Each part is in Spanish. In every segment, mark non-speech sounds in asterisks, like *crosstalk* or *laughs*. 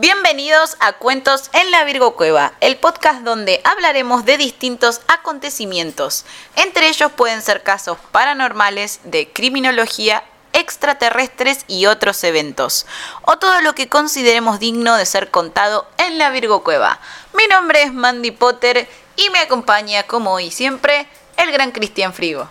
Bienvenidos a Cuentos en la Virgo Cueva, el podcast donde hablaremos de distintos acontecimientos. Entre ellos pueden ser casos paranormales, de criminología, extraterrestres y otros eventos, o todo lo que consideremos digno de ser contado en la Virgo Cueva. Mi nombre es Mandy Potter y me acompaña, como hoy siempre, el gran Cristian Frigo.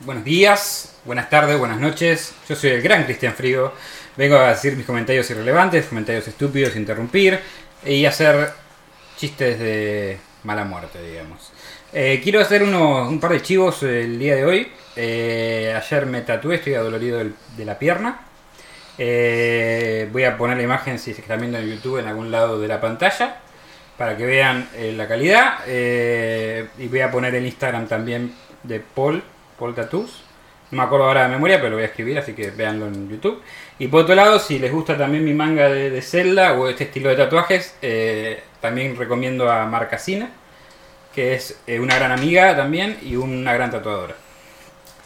Buenos días, buenas tardes, buenas noches. Yo soy el gran Cristian Frigo. Vengo a decir mis comentarios irrelevantes, comentarios estúpidos, interrumpir y hacer chistes de mala muerte, digamos. Eh, quiero hacer uno- un par de chivos el día de hoy. Eh, ayer me tatué, estoy adolorido del- de la pierna. Eh, voy a poner la imagen si se están viendo en YouTube en algún lado de la pantalla para que vean eh, la calidad. Eh, y voy a poner el Instagram también de Paul, Paul Tattoos. No me acuerdo ahora de memoria, pero lo voy a escribir, así que véanlo en YouTube. Y por otro lado, si les gusta también mi manga de, de Zelda o este estilo de tatuajes, eh, también recomiendo a Marcasina, que es eh, una gran amiga también y una gran tatuadora.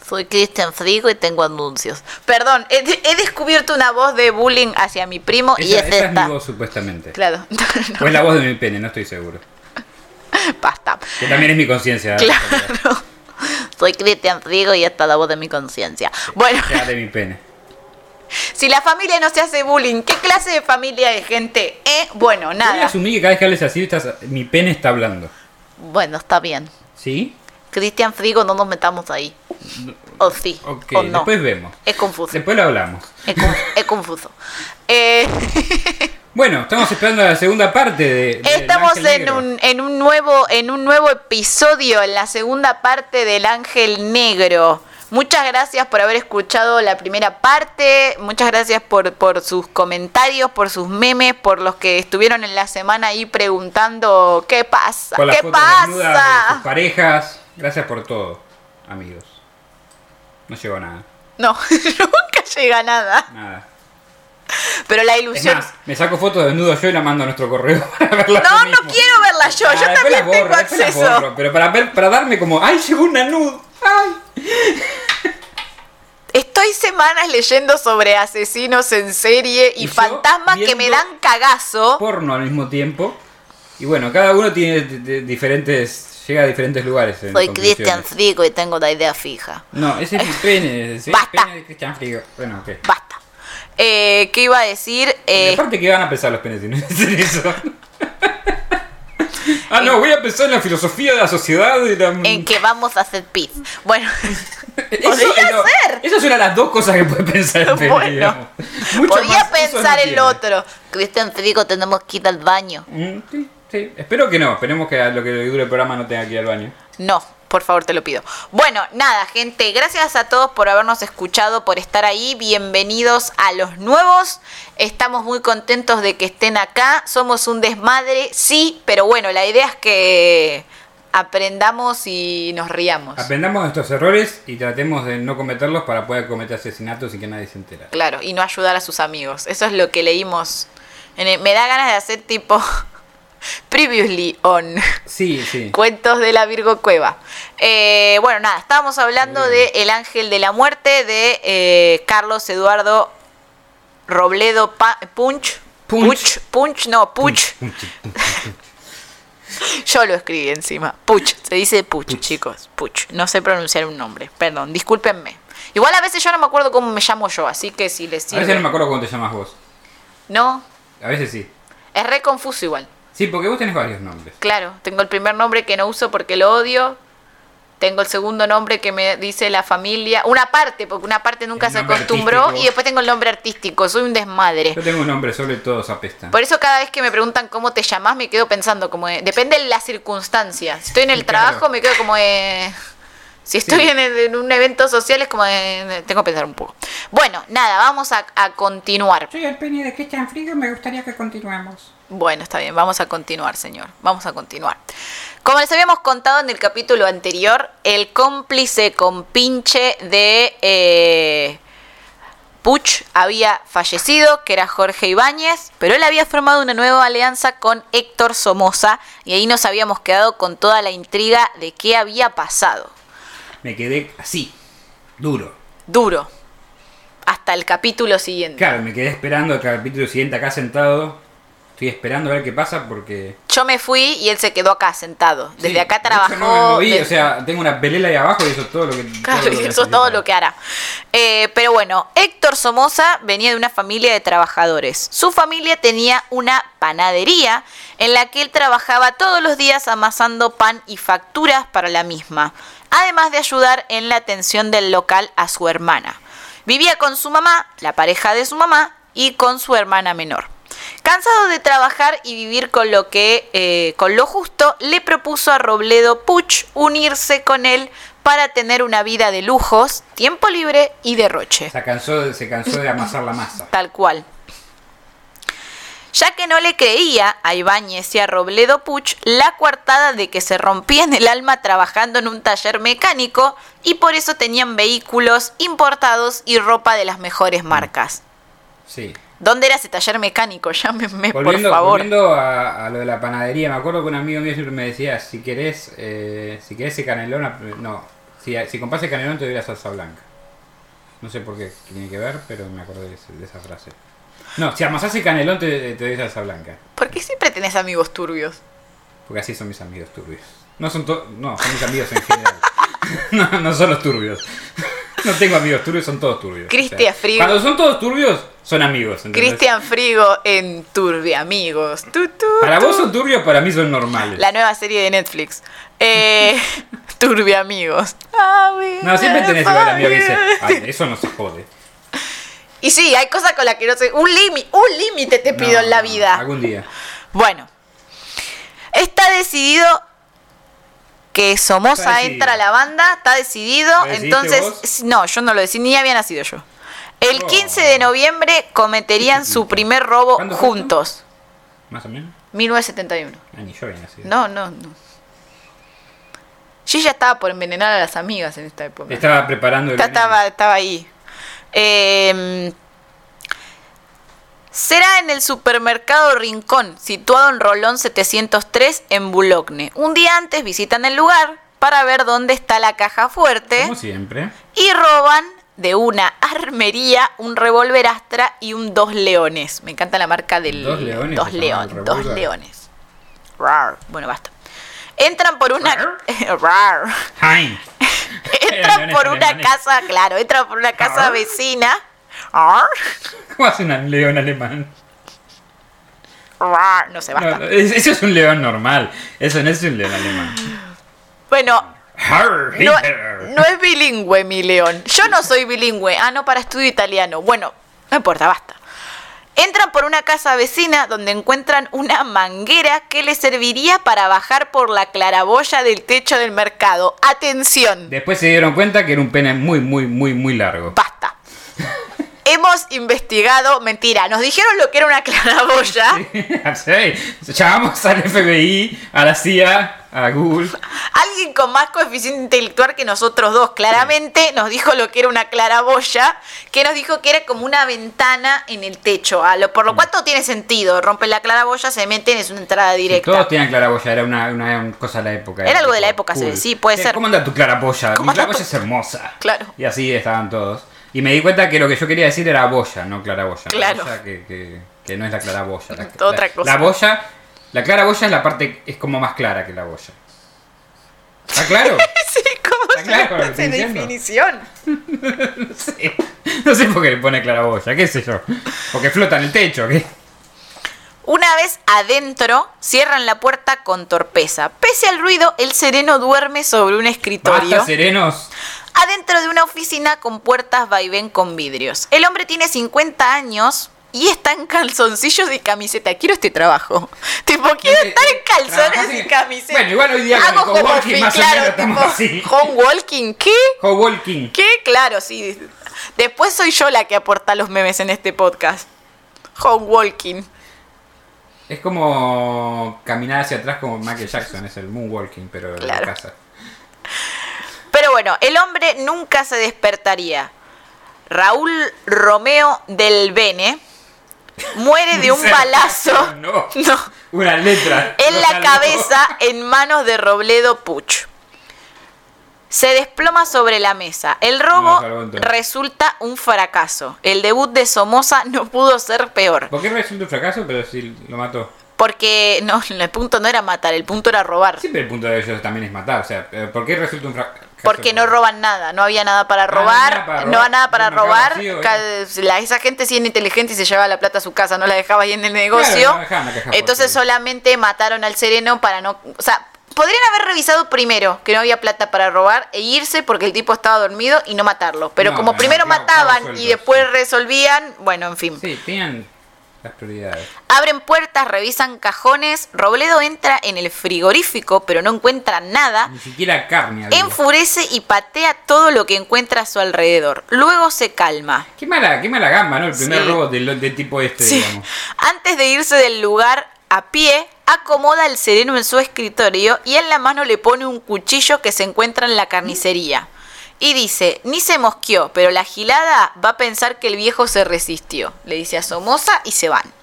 Soy Cristian Frigo y tengo anuncios. Perdón, he, he descubierto una voz de bullying hacia mi primo y es esa es esta. mi voz, supuestamente. Claro, *laughs* O es la voz de mi pene, no estoy seguro. *laughs* basta. Que también es mi conciencia. Claro. Soy Cristian Frigo y esta es la voz de mi conciencia. Bueno, de mi pene. Si la familia no se hace bullying, ¿qué clase de familia de gente? Eh, bueno, nada. asumir que cada vez que hables así, estás- mi pene está hablando. Bueno, está bien. ¿Sí? Cristian Frigo, no nos metamos ahí. O sí, Ok, o no. después vemos. Es confuso. Después lo hablamos. Es, con- *laughs* es confuso. Eh, *laughs* Bueno, estamos esperando la segunda parte de. de Estamos El en un, en un nuevo en un nuevo episodio, en la segunda parte del Ángel Negro. Muchas gracias por haber escuchado la primera parte, muchas gracias por, por sus comentarios, por sus memes, por los que estuvieron en la semana ahí preguntando qué pasa, Con las qué fotos de sus pasa. parejas. Gracias por todo, amigos. No llegó nada. No, *laughs* nunca llega nada. Nada. Pero la Es ilusión... más, me saco fotos desnudo yo y la mando a nuestro correo *laughs* para verla No, no mismo. quiero verla yo, Ah, yo también borro, tengo acceso. borro, pero para ver, para darme como, ¡ay, llegó una nud! ¡Ay! *laughs* Estoy semanas leyendo sobre asesinos en serie y, Y fantasmas que me dan cagazo. porno al mismo tiempo. Y bueno, cada uno tiene diferentes. llega a diferentes lugares. en Soy. Cristian Frigo y tengo la idea fija. No, ese es mi *laughs* pene. es Basta. pene de Cristian Frigo. Bueno, ok. Basta. Eh, ¿Qué iba a decir? Y Eh, aparte, que van a pensar los penes si no eso? *laughs* ah, no, voy a pensar en la filosofía de la sociedad y la. en que vamos a hacer pis. Bueno, *laughs* Eso, *laughs* podría no, ser. Esas son las dos cosas que puede pensar el *laughs* pene, Bueno. usos pensar no el tiene. otro. Cristian Frigo, tenemos que ir al baño. Mm, sí, sí. Espero que no. Esperemos que a lo que dure el programa no tenga que ir al baño. No, por favor, te lo pido. Bueno, nada, gente, gracias a todos por habernos escuchado, por estar ahí. Bienvenidos a los nuevos. Estamos muy contentos de que estén acá. Somos un desmadre, sí, pero bueno, la idea es que aprendamos y nos riamos. Aprendamos de estos errores y tratemos de no cometerlos para poder cometer asesinatos y que nadie se entera. Claro, y no ayudar a sus amigos. Eso es lo que leímos. me da ganas de hacer tipo previously on Sí, sí. *laughs* cuentos de la Virgo Cueva. Eh, bueno, nada, estábamos hablando de El Ángel de la Muerte de eh, Carlos Eduardo Robledo Pa- Punch. Punch. Punch, no, Puch. Yo lo escribí encima. Puch, se dice Puch, chicos. Puch. No sé pronunciar un nombre. Perdón, discúlpenme. Igual a veces yo no me acuerdo cómo me llamo yo, así que si les A sirve. veces no me acuerdo cómo te llamas vos. No, A veces sí. es re confuso igual. Sí, porque vos tenés varios nombres. Claro, tengo el primer nombre que no uso porque lo odio. Tengo el segundo nombre que me dice la familia. Una parte, porque una parte nunca El se acostumbró. artístico. Y después tengo el nombre artístico. Soy un desmadre. Yo tengo un nombre sobre todos apestan. Por eso cada vez que me preguntan cómo te llamas me quedo pensando como de- depende de las circunstancias. Si estoy en el *laughs* Claro. trabajo me quedo como de... Si estoy Sí. en, en un evento social es como de... Tengo que pensar un poco. Bueno, nada, vamos a, a continuar. Soy el pene de Christian Frigo y me gustaría que continuemos. Bueno, está bien, vamos a continuar, señor. Vamos a continuar. Como les habíamos contado en el capítulo anterior, el cómplice compinche de eh, Puch había fallecido, que era Jorge Ibáñez, pero él había formado una nueva alianza con Héctor Somoza y ahí nos habíamos quedado con toda la intriga de qué había pasado. Me quedé así, duro. Duro. Hasta el capítulo siguiente. Claro, me quedé esperando el capítulo siguiente acá sentado, Estoy esperando a ver qué pasa porque. Yo me fui y él se quedó acá sentado. Desde Sí, acá trabajó. no me moví, de- o sea, tengo una pelela ahí abajo y eso es todo lo que. Claro, todo lo que *laughs* eso es todo lo que hará. Eh, pero bueno, Héctor Somoza venía de una familia de trabajadores. Su familia tenía una panadería en la que él trabajaba todos los días amasando pan y facturas para la misma, además de ayudar en la atención del local a su hermana. Vivía con su mamá, la pareja de su mamá, y con su hermana menor. Cansado de trabajar y vivir con lo que eh, con lo justo, le propuso a Robledo Puch unirse con él para tener una vida de lujos, tiempo libre y derroche. Se cansó, se cansó de amasar la masa. *laughs* Tal cual. Ya que no le creía a Ibáñez y a Robledo Puch la coartada de que se rompían el alma trabajando en un taller mecánico y por eso tenían vehículos importados y ropa de las mejores marcas. Sí. ¿Dónde era ese taller mecánico? *laughs* Llámenme, Volviendo, por favor. volviendo a, a lo de la panadería, me acuerdo que un amigo mío siempre me decía, si querés, eh, si querés ese canelón, no, si, si compras el canelón te doy la salsa blanca. No sé por qué tiene que ver, pero me acordé de, ese- de esa frase. No, si amasás el canelón te, te doy salsa blanca. ¿Por qué siempre tenés amigos turbios? Porque así son mis amigos turbios. No son to- no, son mis amigos en general. *laughs* no, no son los turbios. No tengo amigos turbios, son todos turbios. Cristian Frigo. Cuando son todos turbios, son amigos. Cristian Frigo en Turbia Amigos. Tu, tu, Para tu. vos son turbios, para mí son normales. La nueva serie de Netflix. Eh, *laughs* Turbia Amigos. No, siempre tenés igual amigo que dice, ay, eso no se jode. Y sí, hay cosas con las que no sé. Un límite, un límite te pido No, en la vida. Algún día. Bueno, está decidido que Somoza entra a la banda, está decidido. ¿Lo decidiste Entonces, vos? no, yo no lo decidí, ni había nacido yo. El Oh. 15 de noviembre cometerían su primer robo juntos. Más o menos. 1971. Ah, ni yo había nacido. No, no, no. Yo ya estaba por envenenar a las amigas en esta época. Estaba preparando el. Estaba, estaba ahí. Eh, será en el supermercado Rincón, situado en Rolón 703 en Boulogne. Un día antes visitan el lugar para ver dónde está la caja fuerte Como siempre. y roban de una armería un revólver Astra y un dos leones. Me encanta la marca del Dos leones Dos león, dos leones. Rar. Bueno, basta. Entran por una Rar. *laughs* *laughs* Entran por una casa, claro, entran por una casa vecina. Arr, *laughs* ¿Cómo hace un león alemán? arr, No sé, No, basta. no, eso es un león normal. Eso no es un león alemán. Bueno, no, no es bilingüe mi león. Yo no soy bilingüe. Ah, no, para estudio italiano. Bueno, no importa, basta. Entran por una casa vecina donde encuentran una manguera que les serviría para bajar por la claraboya del techo del mercado. Atención, Después se dieron cuenta que era un pene muy, muy, muy, muy largo. basta. Hemos investigado, mentira, nos dijeron lo que era una claraboya. *laughs* *laughs* Sí. Llamamos al FBI, a la CIA, a Google. Alguien con más coeficiente intelectual que nosotros dos, claramente nos dijo lo que era una claraboya, que nos dijo que era como una ventana en el techo, a lo, por lo cual todo tiene sentido. Rompen la claraboya, se meten, es una entrada directa. Todos tenían claraboya, era una, cosa de la época. Era algo de la época, sí, sí, puede ser. ¿Cómo anda tu claraboya? ¿Cómo Mi claraboya tu- es hermosa. Claro. Y así estaban todos. Y me di cuenta que lo que yo quería decir era boya, no claraboya. Claro. Boya que, que, que no es la claraboya. La, *laughs* Otra la- cosa. La boya, la claraboya es la parte, es como más clara que la boya. ¿Está claro? *laughs* Sí, ¿cómo Está claro diciendo. definición? *laughs* Sí. No sé por qué le pone claraboya, qué sé yo. Porque flota en el techo, ¿qué? Una vez adentro, cierran la puerta con torpeza. Pese al ruido, el sereno duerme sobre un escritorio. Basta, serenos. Adentro de una oficina con puertas vaivén con vidrios. El hombre tiene 50 años y está en calzoncillos y camiseta. Quiero este trabajo. *laughs* Tipo, quiero Eh, estar eh, en calzones trabajás y en- camiseta. Bueno, igual hoy día con Hago el home office, más o claro, menos estamos tipo, así. home walking, ¿qué? ¿Qué? Claro, sí. Después soy yo la que aporta los memes en este podcast. Home walking. Es como caminar hacia atrás como Michael Jackson, es el moonwalking, pero de Claro. la casa. Pero bueno, el hombre nunca se despertaría. Raúl Romeo del Bene muere de un balazo. *laughs* No. *laughs* No. Una letra. en la cabeza en manos de Robledo Puch. Se desploma sobre la mesa. El robo resulta un fracaso. El debut de Somoza no pudo ser peor. ¿Por qué resulta un fracaso? Pero si lo mató. Porque no, el punto no era matar, el punto era robar. Siempre el punto de ellos también es matar. O sea, eh, ¿por qué resulta un fracaso? Porque no roban nada, no había nada para Ah, robar, no había nada para robar. vacío, la- esa gente sí era inteligente y se llevaba la plata a su casa, no la dejaba ahí en el negocio. no caja Entonces solamente mataron al sereno para no... O sea, podrían haber revisado primero que no había plata para robar e irse porque el tipo estaba dormido y no matarlo. Pero No, como primero mataban y después resolvían, bueno, en fin. Sí, tenían las prioridades. Abren puertas, revisan cajones. Robledo entra en el frigorífico, pero no encuentra nada. Ni siquiera carne. Enfurece y patea todo lo que encuentra a su alrededor. Luego se calma. Qué mala, qué mala gamba, ¿no? El primer Sí. robo del, del tipo este, Sí. digamos. Antes de irse del lugar a pie, acomoda el sereno en su escritorio y en la mano le pone un cuchillo que se encuentra en la carnicería. Y dice, ni se mosqueó, pero la gilada va a pensar que el viejo se resistió. Le dice a Somoza y se van.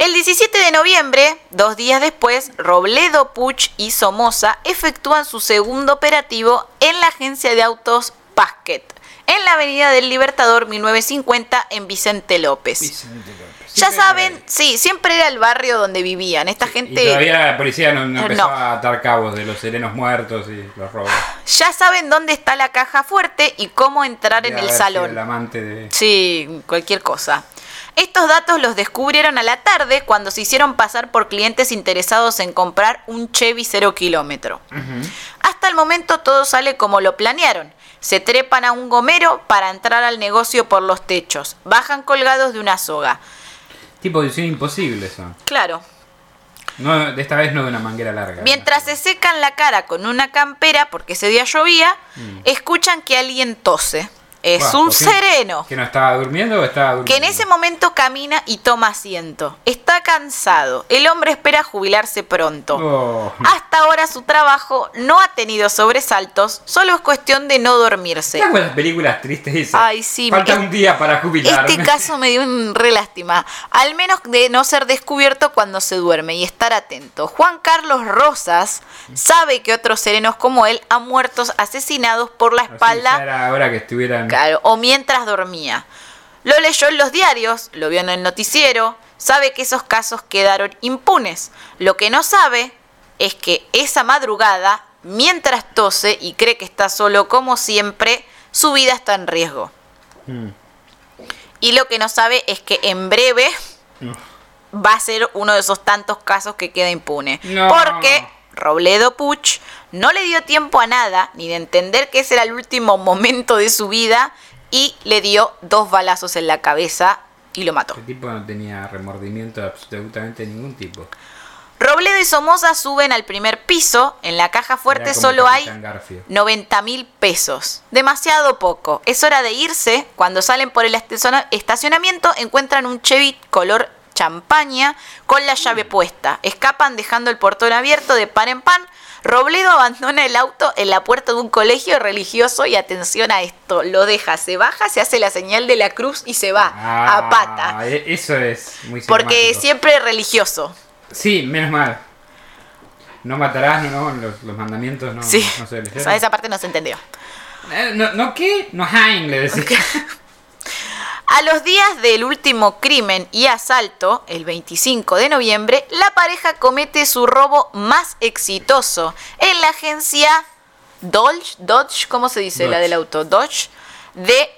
El 17 de noviembre, dos días después, Robledo, Puch y Somoza efectúan su segundo operativo en la agencia de autos Pasquet, en la avenida del Libertador 1950 en Vicente López. Vicente López. Ya saben, sí, siempre era el barrio donde vivían. Esta Y gente todavía la policía no, no empezó No. a atar cabos de los serenos muertos y los robos. *sighs* ya saben dónde está la caja fuerte y cómo entrar en el salón. El amante de... Sí, cualquier cosa. Estos datos los descubrieron a la tarde cuando se hicieron pasar por clientes interesados en comprar un Chevy 0 kilómetro. Hasta el momento todo sale como lo planearon. Se trepan a un gomero para entrar al negocio por los techos. Bajan colgados de una soga. Tipo de imposible son. Claro, No, de esta vez no de una manguera larga. Mientras se secan la cara con una campera, porque ese día llovía, escuchan que alguien tose. Es un ¿por qué? sereno ¿Que no estaba durmiendo o estaba durmiendo? que en ese momento camina y toma asiento. Está cansado. El hombre espera jubilarse pronto. Oh. Hasta ahora su trabajo no ha tenido sobresaltos, solo es cuestión de no dormirse. ¿Sabes cuántas películas tristes dice? Ay, sí, Falta es- un día para jubilarme. Este caso me dio un re lástima. Al menos de no ser descubierto cuando se duerme y estar atento. Juan Carlos Rosas sabe que otros serenos como él han muerto asesinados por la espalda era hora que estuvieran... claro, o mientras dormía. Lo leyó en los diarios, lo vio en el noticiero, sabe que esos casos quedaron impunes. Lo que no sabe es que esa madrugada, mientras tose y cree que está solo como siempre, su vida está en riesgo. Mm. Y lo que no sabe es que en breve va a ser uno de esos tantos casos que queda impune. No. Porque Robledo Puch no le dio tiempo a nada, ni de entender que ese era el último momento de su vida, y le dio dos balazos en la cabeza y lo mató. El tipo no tenía remordimiento de absolutamente ningún tipo. Robledo y Somoza suben al primer piso. En la caja fuerte solo hay Capitán Garfio. 90 mil pesos. Demasiado poco. Es hora de irse. Cuando salen por el estaciona- estacionamiento encuentran un Chevy color champaña con la llave puesta. Escapan dejando el portón abierto de pan en pan. Robledo abandona el auto en la puerta de un colegio religioso y atención a esto, lo deja, se baja, se hace la señal de la cruz y se va a Ah, pata. e- Eso es muy Porque siempre religioso. Sí, menos mal. No matarás, no, no, los, los mandamientos no, Sí, no se o sea, esa parte no se entendió. Eh, no, ¿No qué? No Hein, le decía. A los días del último crimen y asalto, el 25 de noviembre, la pareja comete su robo más exitoso en la agencia Dodge, Dodge, ¿cómo se dice la Dodge. del auto? Dodge, de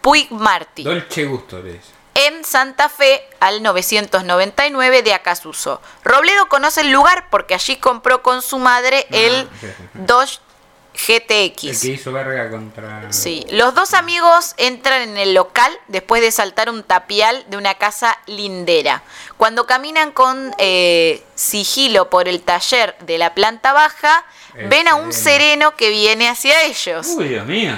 Puig Martí, Dolce gusto, dice. en Santa Fe al 999 de Acasuso. Robledo conoce el lugar porque allí compró con su madre Ah, el ok, Dodge El GTX. que hizo verga contra... Sí, los dos amigos entran en el local después de saltar un tapial de una casa lindera. Cuando caminan con eh, sigilo por el taller de la planta baja, El ven a un sereno. que viene hacia ellos. Uy, Dios mío.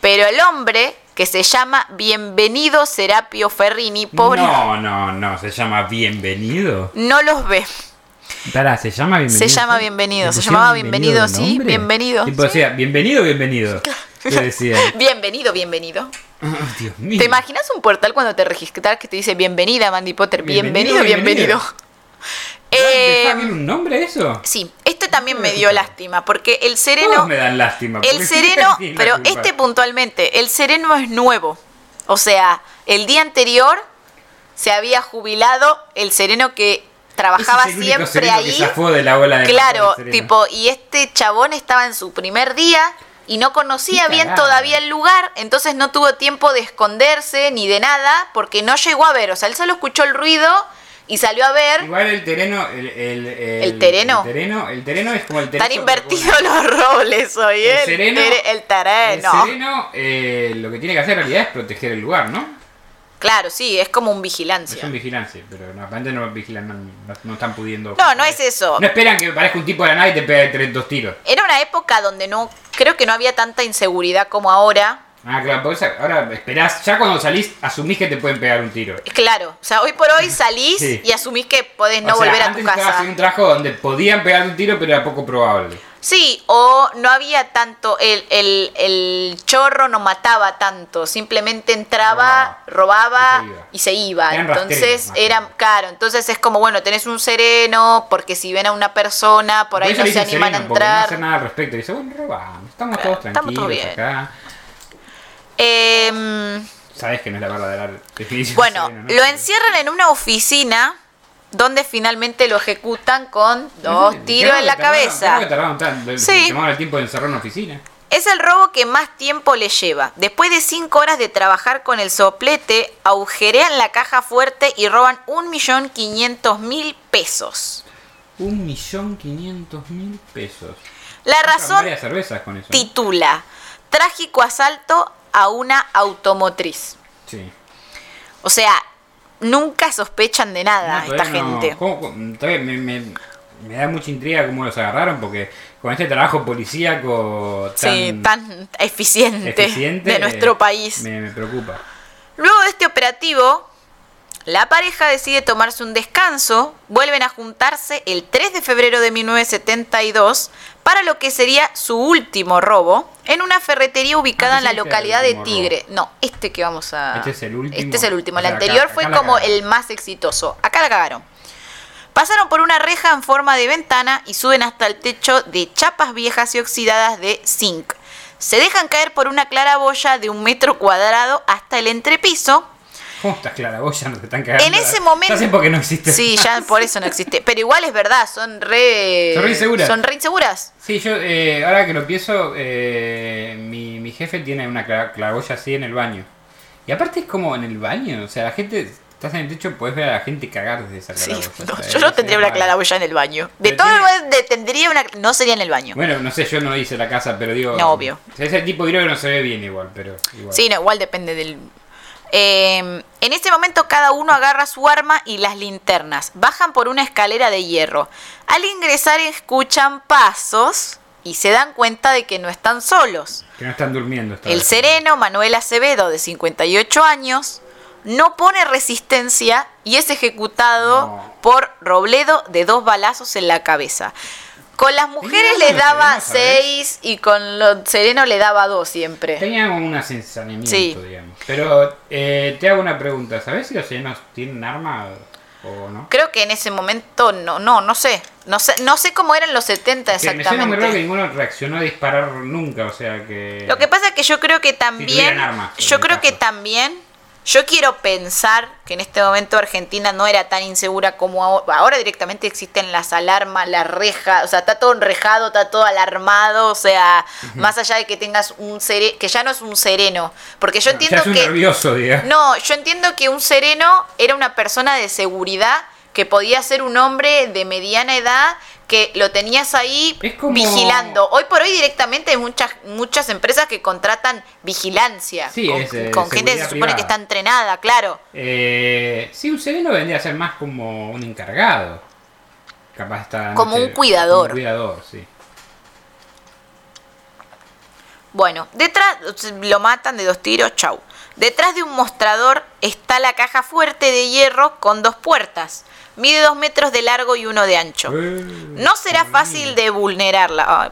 Pero el hombre, que se llama Bienvenido Serapio Ferrini, pobre, No, no, no, se llama Bienvenido. no los ve. Pará, ¿se llama Bienvenido? Se llama Bienvenido, ¿Le se llamaba Bienvenido, sí? Bienvenido, Tipo sí. *laughs* decía, bienvenido, bienvenido. Bienvenido, bienvenido. Oh, Dios mío. ¿Te imaginas un portal cuando te registras que te dice bienvenida, Mandy Potter? Bienvenido, Bienvenido, bienvenido. bienvenido. Eh, Eh, ¿Dejá bien un nombre eso? Sí, este también me dio Todos lástima, porque el sereno... me dan lástima. El *laughs* sereno, *laughs* pero culpa. este puntualmente, el sereno es nuevo. O sea, el día anterior se había jubilado el sereno que trabajaba Ese es el único siempre que ahí. zafó de la ola de Claro, tipo, y este chabón estaba en su primer día y no conocía bien todavía el lugar, entonces no tuvo tiempo de esconderse ni de nada, porque no llegó a ver, o sea, él solo escuchó el ruido y salió a ver. Igual el terreno. El, el, el, ¿El tereno? El tereno, el tereno es como el tereno. Están invertidos los roles hoy, ¿eh? El sereno- el El terreno. sereno eh, lo que tiene que hacer en realidad es proteger el lugar, ¿no? Claro, sí, es como un Es vigilancia. un vigilancia, pero no, aparentemente no vigilan, no, están pudiendo. No, no es eso. No esperan que parezca un tipo de la nada y te pegue tres, dos tiros. Era una época donde no, creo que no había tanta inseguridad como ahora. Ah, claro, porque ahora esperás, ya cuando salís, asumís que te pueden pegar un tiro. Claro, o sea, hoy por hoy *laughs* salís Sí. y asumís que podés no O sea, volver a antes tu casa. en un trabajo donde podían pegar un tiro, pero era poco probable. Sí, o no había tanto, el, el, el chorro no mataba tanto, simplemente entraba, robaba y se iba. Eran Entonces rastreros, más era, o menos. claro, entonces es como, bueno, tenés un sereno, porque si ven a una persona, por ahí no se animan a sereno, No entrar. hacer nada al respecto. Dice, bueno, robamos, estamos Claro, todos estamos tranquilos todos bien. acá. Em, Sabes que no es la verdadera definición. de Bueno, sereno, ¿no? lo encierran en una oficina donde finalmente lo ejecutan con dos Sí, tiros en la tardaron- cabeza. que tardaron tanto, Sí. el tiempo de encerrar una oficina. Es el robo que más tiempo le lleva. Después de cinco horas de trabajar con el soplete, agujerean la caja fuerte y roban 1.500.000 pesos. Un millón quinientos mil pesos. La razón titula Trágico asalto a una automotriz. Sí. O sea, nunca sospechan de nada No, esta no. gente. ¿Cómo- cómo- todavía me, me- me da mucha intriga cómo los agarraron, porque con este trabajo policíaco tan, Sí, tan eficiente, eficiente, de nuestro eh, país. Me, me preocupa. Luego de este operativo, la pareja decide tomarse un descanso, vuelven a juntarse el 3 de febrero de 1972 para lo que sería su último robo en una ferretería ubicada Ah, en la localidad de Tigre. No, este que vamos a... Este es el último. Este es el último. O El anterior acá- fue acá como el más exitoso. Acá la cagaron. Pasaron por una reja en forma de ventana y suben hasta el techo de chapas viejas y oxidadas de zinc. Se dejan caer por una claraboya de un metro cuadrado hasta el entrepiso. ¿Cómo estás, Clara? Vos ya no te están cagando. En ese momento- Ya sé por qué no existe. Sí, ya *laughs* por eso no existe. Pero igual es verdad, son re. Son re inseguras. Son re inseguras. Sí, yo, eh, ahora que lo pienso, eh, mi, mi jefe tiene una cla- claraboya así en el baño. Y aparte es como en el baño, o sea, la gente, estás en el techo, puedes ver a la gente cagar desde esa Sí, claraboya. no, sea, yo no tendría una claraboya en el baño. De Pero todo tiene- tendría una. No sería en el baño. Bueno, no sé, yo no hice la casa, pero digo... No, obvio. Ese tipo creo que no se ve bien igual, pero igual. Sí, no, igual depende del. Eh, en ese momento cada uno agarra su arma y las linternas. Bajan por una escalera de hierro. Al ingresar escuchan pasos y se dan cuenta de que no están solos. Que no están durmiendo. esta El vez. sereno Manuel Acevedo, de 58 años, no pone resistencia y es ejecutado No. por Robledo de dos balazos en la cabeza. Con las mujeres les daba sereno, ¿sabes? seis y con los serenos le daba dos siempre. Tenía como un asensamiento, Sí. digamos. Pero eh, te hago una pregunta, ¿sabes si los serenos tienen arma o no? Creo que en ese momento no, no, no sé. No sé, no sé cómo eran los 70 Que me suena que exactamente. ninguno reaccionó a disparar nunca, o sea que... Lo que pasa es que yo creo que también, tuvieran armas, yo creo que caso. también, yo quiero pensar que en este momento Argentina no era tan insegura como ahora. Ahora directamente existen las alarmas, las rejas, o sea, está todo enrejado, está todo alarmado, o sea, más allá de que tengas un sereno, que ya no es un sereno, porque yo Ya entiendo es un que... nervioso. No, yo entiendo que un sereno era una persona de seguridad que podía ser un hombre de mediana edad que lo tenías ahí como- vigilando. Hoy por hoy directamente hay muchas muchas empresas que contratan vigilancia Sí, con, es, eh, con gente que se supone que está entrenada, claro. Eh, sí, un sereno vendría a ser más como un encargado. Capaz está... Como un cuidador. Un cuidador, sí. Bueno, detrás lo matan de dos tiros, chau. Detrás de un mostrador está la caja fuerte de hierro con dos puertas. Mide dos metros de largo y uno de ancho. Eh, No será fácil de vulnerarla. Ay,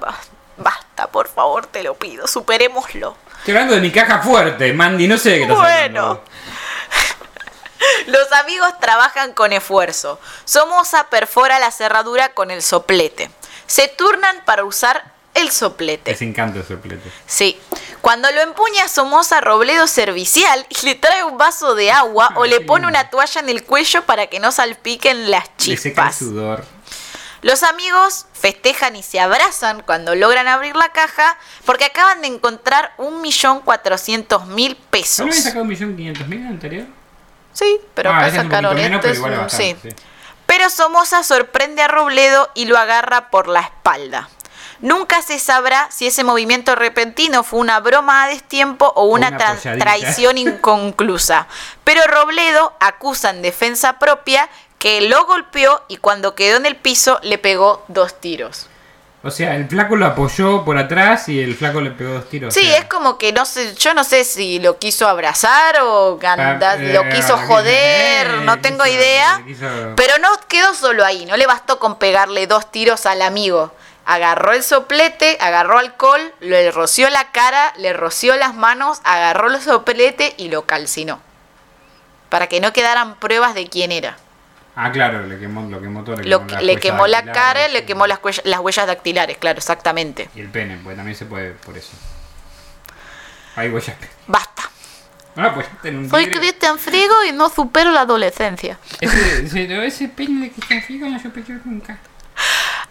basta, por favor, te lo pido, superémoslo. Estoy hablando de mi caja fuerte, Mandy, no sé de qué estás Bueno. *laughs* Los amigos trabajan con esfuerzo. Somoza perfora la cerradura con el soplete. Se turnan para usar el soplete. Les encanta el soplete. Sí. Cuando lo empuña Somoza Robledo servicial y *laughs* le trae un vaso de agua o le pone una toalla en el cuello para que no salpiquen las Le seca el chispas. sudor. Los amigos festejan y se abrazan cuando logran abrir la caja porque acaban de encontrar 1.400.000 ¿No pesos. habían sacado un millón quinientos mil en el anterior? Sí, pero Ah, acá es un sacaron pero es un- sí. sí. Pero Somoza sorprende a Robledo y lo agarra por la espalda. Nunca se sabrá si ese movimiento repentino fue una broma a destiempo o una, una tra- polladita. traición inconclusa. Pero Robledo acusa en defensa propia que lo golpeó y cuando quedó en el piso le pegó dos tiros. O sea, el flaco lo apoyó por atrás y el flaco le pegó dos tiros. Sí, o sea, es como que no sé, yo no sé si lo quiso abrazar o eh, lo quiso joder, eh, no tengo quiso- idea. quiso- Pero no quedó solo ahí, no le bastó con pegarle dos tiros al amigo. Agarró el soplete, agarró alcohol, le roció la cara, le roció las manos, agarró el soplete y lo calcinó. Para que no quedaran pruebas de quién era. Ah, claro, le quemó, lo quemó todo. Le Lo- quemó, las le quemó la cara, le quemó las, huella- las huellas dactilares, claro, exactamente. Y el pene, pues también se puede por eso. Hay huellas. Basta. Ah, pues en Soy. Cristian Frigo y no supero la adolescencia. Ese, ese, ese pene de Cristian Figo no supe yo nunca.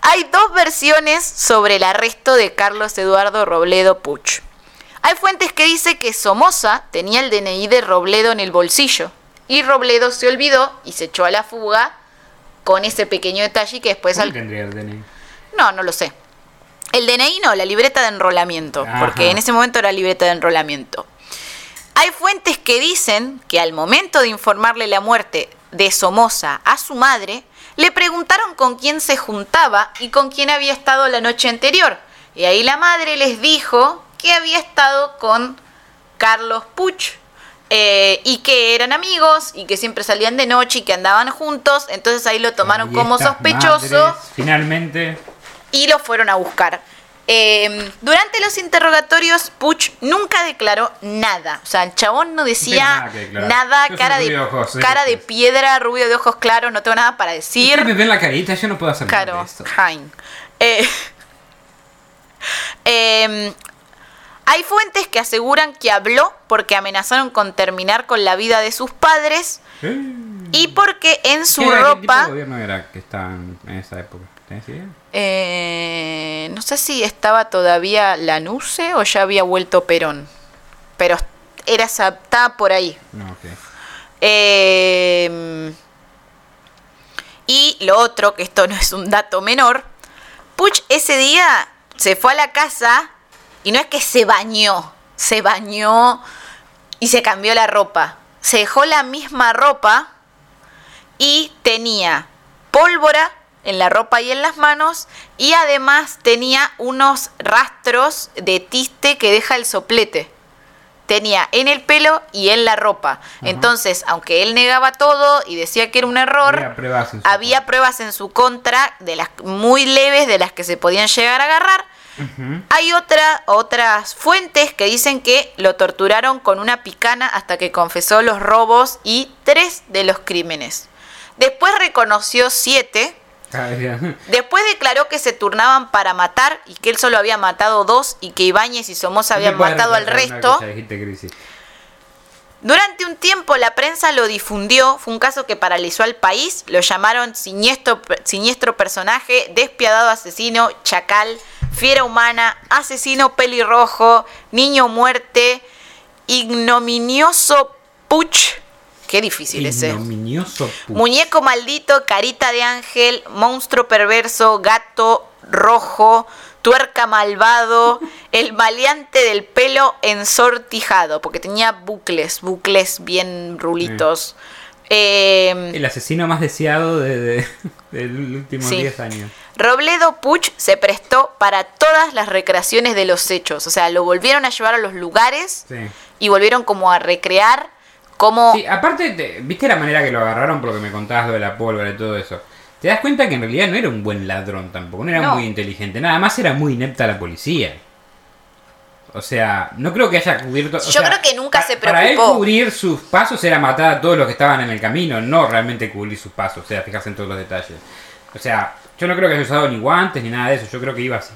Hay dos versiones sobre el arresto de Carlos Eduardo Robledo Puch. Hay fuentes que dicen que Somoza tenía el DNI de Robledo en el bolsillo y Robledo se olvidó y se echó a la fuga con ese pequeño detalle que después... ¿Cuál al- tendría el DNI? No, no lo sé. El DNI no, la libreta de enrolamiento, Ajá. porque en ese momento era libreta de enrolamiento. Hay fuentes que dicen que al momento de informarle la muerte de Somoza a su madre, le preguntaron con quién se juntaba y con quién había estado la noche anterior. Y ahí la madre les dijo que había estado con Carlos Puch eh, y que eran amigos y que siempre salían de noche y que andaban juntos. Entonces ahí lo tomaron como sospechoso madres, finalmente. y lo fueron a buscar. Eh, durante los interrogatorios, Puch nunca declaró nada. O sea, el chabón no decía nada cara, de, ojos, de piedra, rubio de ojos claros, no tengo nada para decir. Me ven la carita, yo no puedo hacer nada Claro. Hein. Eh, *laughs* em, hay fuentes que aseguran que habló porque amenazaron con terminar con la vida de sus padres y porque en su ¿Qué era- ¿Qué tipo ropa... de gobierno era que estaban en esa época? ¿Tenés idea? Eh, no sé si estaba todavía Lanusse o ya había vuelto Perón. Pero era estaba por ahí. Eh, y lo otro, que esto no es un dato menor, Puch ese día se fue a la casa y no es que se bañó, se bañó y se cambió la ropa. Se dejó la misma ropa y tenía pólvora en la ropa y en las manos y además tenía unos rastros de tiste que deja el soplete. Tenía en el pelo y en la ropa. Entonces, aunque él negaba todo y decía que era un error, Había pruebas en su había contra. pruebas en su contra de las muy leves de las que se podían llegar a agarrar. Hay otra, otras fuentes que dicen que lo torturaron con una picana hasta que confesó los robos y tres de los crímenes. Después reconoció siete. Ah. Después declaró que se turnaban para matar y que él solo había matado dos y que Ibáñez y Somoza habían matado al resto. Durante un tiempo la prensa lo difundió, fue un caso que paralizó al país, lo llamaron siniestro, siniestro personaje, despiadado asesino, chacal, fiera humana, asesino pelirrojo, niño muerte, ignominioso puch, qué difícil ese. Muñeco maldito, carita de ángel, monstruo perverso, gato rojo, tuerca malvado, *laughs* el maleante del pelo ensortijado, porque tenía bucles, bucles bien rulitos. Eh, El asesino más deseado de, de- *laughs* de los últimos Sí. 10 años. Robledo Puch se prestó para todas las recreaciones de los hechos, o sea, lo volvieron a llevar a los lugares Sí. y volvieron como a recrear cómo... Sí, aparte, te- ¿viste la manera que lo agarraron por lo que me contabas lo de la pólvora y todo eso? Te das cuenta que en realidad no era un buen ladrón tampoco, no era No. muy inteligente, nada más era muy inepta la policía. O sea, no creo que haya cubierto. Yo sea, creo que nunca se Para él preocupó. cubrir sus pasos era matar a todos los que estaban en el camino, no realmente cubrir sus pasos, o sea, fijarse en todos los detalles. O sea, yo no creo que haya usado ni guantes ni nada de eso, yo creo que iba así.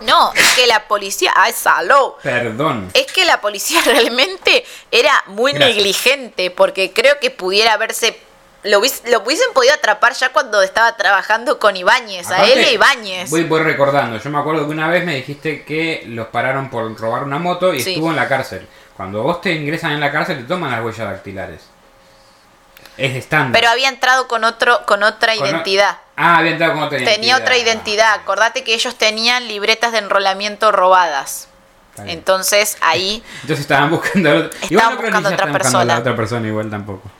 No, es que la policía. ¡Ay, saló! Perdón. Es que la policía *laughs* realmente era muy Gracias. negligente porque creo que pudiera haberse. Lo, lo hubiesen podido atrapar ya cuando estaba trabajando con Ibáñez, a él e Ibáñez. Voy, voy recordando, yo me acuerdo que una vez me dijiste que los pararon por robar una moto y Sí. estuvo en la cárcel. Cuando vos te ingresan en la cárcel te toman las huellas dactilares. Es estándar. Pero había entrado con otro, con otra Con o- identidad. Ah, había entrado con otra identidad. Tenía otra identidad. Acordate que ellos tenían libretas de enrolamiento robadas. Entonces ahí *laughs* Entonces estaban buscando Estaban Igual no creo buscando otra están buscando a la persona. otra persona igual tampoco.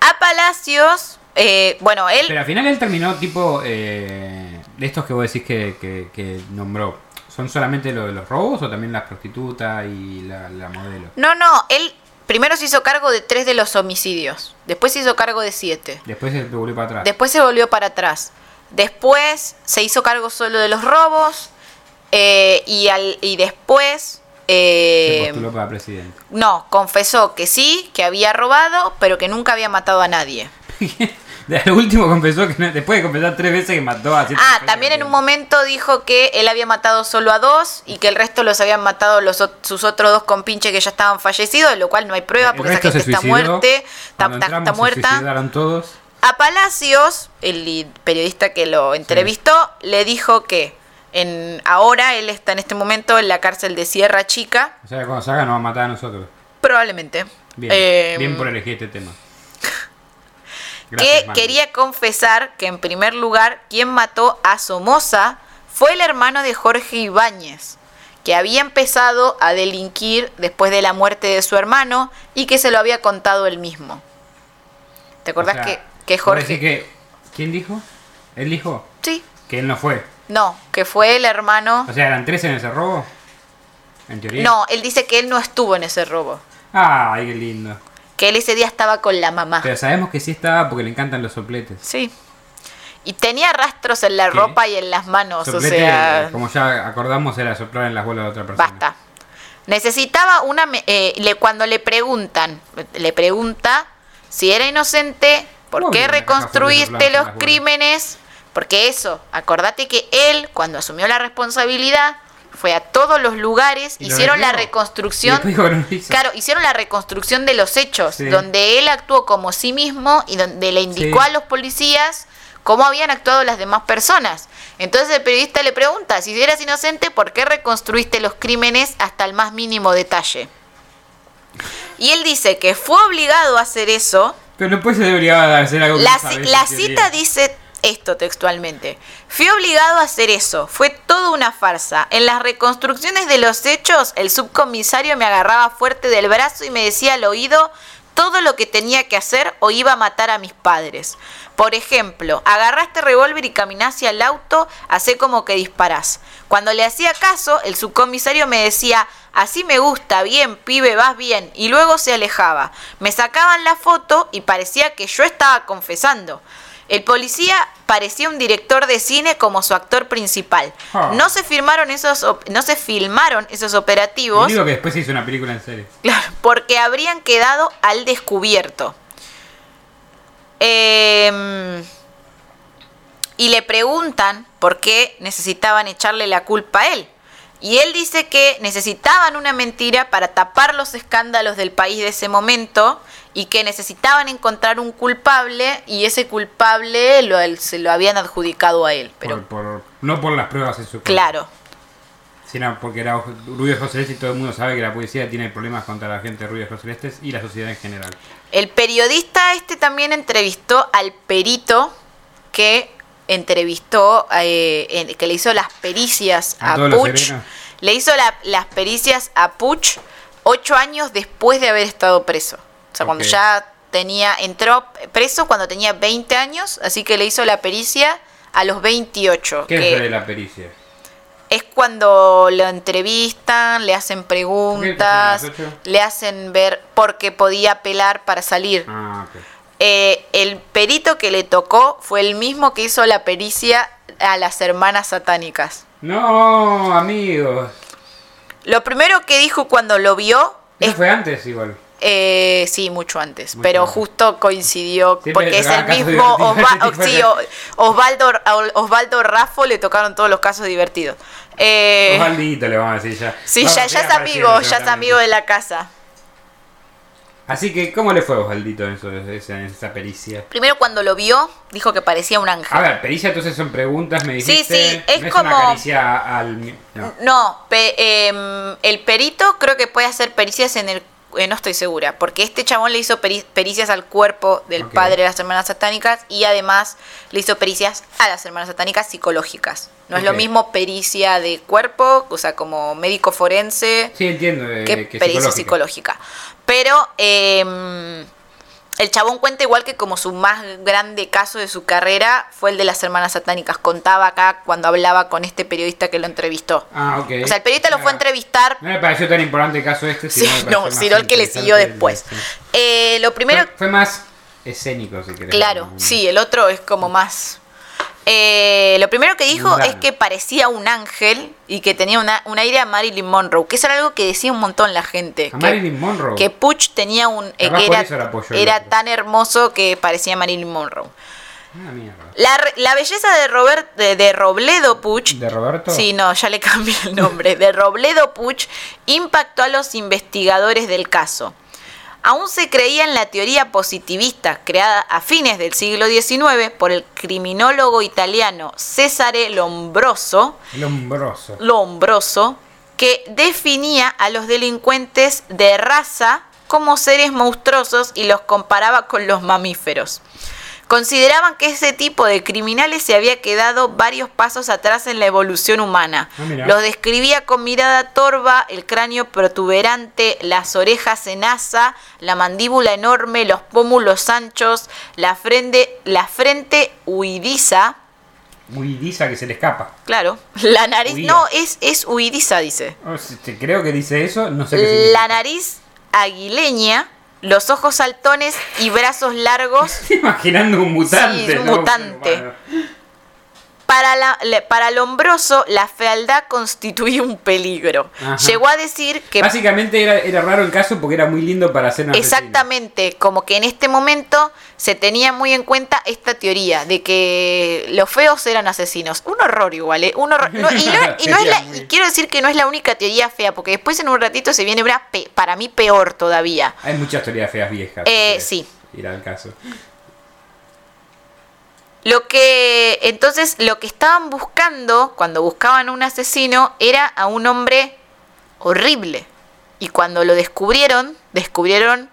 a Palacios, eh, bueno, él Pero al final él terminó tipo eh, de estos que vos decís que, que- que nombró. ¿Son solamente lo de los robos o también las prostitutas y la, la modelo? No, no, él primero se hizo cargo de tres de los homicidios, después se hizo cargo de siete, Después se volvió para atrás. después se volvió para atrás, después se hizo cargo solo de los robos eh, y, al, y después... se eh, postuló para presidente. no, confesó que sí, que había robado, pero que nunca había matado a nadie. *laughs* *laughs* Al último confesó que no- después de confesar tres veces que mató a siete Ah, también en un momento dijo que él había matado solo a dos y que el resto los habían matado los, sus otros dos compinches que ya estaban fallecidos, de lo cual no hay prueba porque esa gente está muerte, está, se muerta. todos. A Palacios, el periodista que lo entrevistó, le dijo que en ahora él está en este momento en la cárcel de Sierra Chica, O sea, cuando salga nos va a matar a nosotros. probablemente. Bien, Eh, bien por elegir este tema. Que quería confesar que en primer lugar quien mató a Somoza fue el hermano de Jorge Ibáñez, que había empezado a delinquir después de la muerte de su hermano y que se lo había contado él mismo. ¿Te acordás O sea, que, que Jorge... que- ¿Quién dijo? Él dijo Sí, que él no fue. no, que fue el hermano... O sea, eran tres en ese robo. En teoría. No, él dice que él no estuvo en ese robo, Ay, qué lindo. Que él ese día estaba con la mamá. Pero sabemos que sí estaba porque le encantan los sopletes. Sí. Y tenía rastros en la ¿Qué? ropa y en las manos, Soplete, o sea... como ya acordamos, era soplar en las bolas de otra persona. Basta. Necesitaba una... eh, le, cuando le preguntan, le pregunta si era inocente, ¿por Obvio, qué reconstruiste los crímenes? Porque eso, acordate que él, cuando asumió la responsabilidad, fue a todos los lugares, Y hicieron la reconstrucción... no. Claro, hicieron la reconstrucción de los hechos, Sí. donde él actuó como sí mismo y donde le indicó Sí. a los policías cómo habían actuado las demás personas. Entonces el periodista le pregunta, si eras inocente, ¿por qué reconstruiste los crímenes hasta el más mínimo detalle? Y él dice que fue obligado a hacer eso. Pero después se debería hacer algo que La, no cita dice esto textualmente. Fui obligado a hacer eso. Fue toda una farsa. En las reconstrucciones de los hechos, el subcomisario me agarraba fuerte del brazo y me decía al oído todo lo que tenía que hacer o iba a matar a mis padres. Por ejemplo, agarrá este revólver y caminá hacia el auto, hacé como que disparás. Cuando le hacía caso, el subcomisario me decía, así me gusta, bien, pibe, vas bien, y luego se alejaba. Me sacaban la foto y parecía que yo estaba confesando. El policía parecía un director de cine como su actor principal. Ah. No se firmaron esos no se filmaron esos operativos. Y digo que después se hizo una película en serio. Claro, porque habrían quedado al descubierto. Em, y le preguntan por qué necesitaban echarle la culpa a él. Y él dice que necesitaban una mentira para tapar los escándalos del país de ese momento y que necesitaban encontrar un culpable y ese culpable lo, se lo habían adjudicado a él. Pero Por, por- no por las pruebas en su contra, claro, Sino porque era Rubio Ojos Celestes y todo el mundo sabe que la policía tiene problemas contra la gente de Rubio Celestes y la sociedad en general. El periodista este también entrevistó al perito que entrevistó, eh, en- que le hizo las pericias A a, Puch. Le hizo la- las pericias a Puch ocho años después de haber estado preso. O sea, cuando ya tenía, entró preso cuando tenía 20 años, así que le hizo la pericia a los 28. ¿Qué que es de la pericia? es cuando lo entrevistan, le hacen ¿Por preguntas, le hacen ver por qué podía apelar para salir. Ah, ok. Eh, el perito que le tocó fue el mismo que hizo la pericia a las hermanas satánicas. No, amigos. Lo primero que dijo cuando lo vio Eso es fue antes igual. Eh, sí, mucho antes, Mucho pero antes. justo coincidió, porque es el mismo Osva- *laughs* sí, Osvaldo, Osvaldo Raffo le tocaron todos los casos divertidos. Eh, Osvaldito le vamos a decir ya. sí, Vamos, ya, ya es amigo, ya es amigo de la casa. Así que, ¿cómo le fue a Osvaldito en, esa, pericia? Primero cuando lo vio, dijo que parecía un ángel. A ver, pericia entonces son preguntas, me Sí, dijiste. sí, es no como- una caricia al... No. No, pe- em, el perito creo que puede hacer pericias en el... eh, no estoy segura, porque este chabón le hizo peri- pericias al cuerpo del padre de las hermanas satánicas y además le hizo pericias a las hermanas satánicas psicológicas. No es lo mismo pericia de cuerpo, o sea, como médico forense, Sí, entiendo. eh, que que pericia psicológica. psicológica. Pero em, el chabón cuenta igual que como su más grande caso de su carrera fue el de las hermanas satánicas. Contaba acá cuando hablaba con este periodista que lo entrevistó. Ah, ok. O sea, el periodista lo fue a Ah, entrevistar. No me pareció tan importante el caso este, Sí, sino pareció no, sino el que le siguió después. sí. Eh, lo primero, Fue, fue más escénico, si querés. claro, sí, el otro es como más... Eh, lo primero que dijo es que parecía un ángel y que tenía una, un aire a Marilyn Monroe, que eso era algo que decía un montón la gente. A que- Marilyn Monroe. que Puch tenía un eh, era, tan hermoso que parecía Marilyn Monroe. Ah. La, belleza de Robert de, de Robledo Puch ¿De Roberto? Sí, no, ya le cambié el nombre. De Robledo Puch impactó a los investigadores del caso. Aún se creía en la teoría positivista creada a fines del siglo XIX por el criminólogo italiano Cesare Lombroso, Lombroso. Lombroso, que definía a los delincuentes de raza como seres monstruosos y los comparaba con los mamíferos. Consideraban que ese tipo de criminales se había quedado varios pasos atrás en la evolución humana. Ah. Los describía con mirada torva, el cráneo protuberante, las orejas en asa, la mandíbula enorme, los pómulos anchos, la frente, la frente huidiza, Huidiza que se le escapa. Claro, la nariz, no, es, es huidiza, dice. Oh, creo que dice eso, no sé qué significa. La nariz aguileña, los ojos saltones y brazos largos. *laughs* Estoy imaginando un mutante. Sí, un mutante. Para, la, le- para Lombroso, la fealdad constituía un peligro. Ajá. Llegó a decir que Básicamente era, era raro el caso porque era muy lindo para hacer una Exactamente, como que en este momento se tenía muy en cuenta esta teoría de que los feos eran asesinos. Un horror igual, ¿eh? Un horror. No, y, no- *laughs* y no es la- y quiero decir que no es la única teoría fea, porque después en un ratito se viene una, pe- para mí, peor todavía. Hay muchas teorías feas viejas. Eh, sí. querés Ir al caso. Lo que, entonces, lo que estaban buscando cuando buscaban un asesino era a un hombre horrible. Y cuando lo descubrieron, descubrieron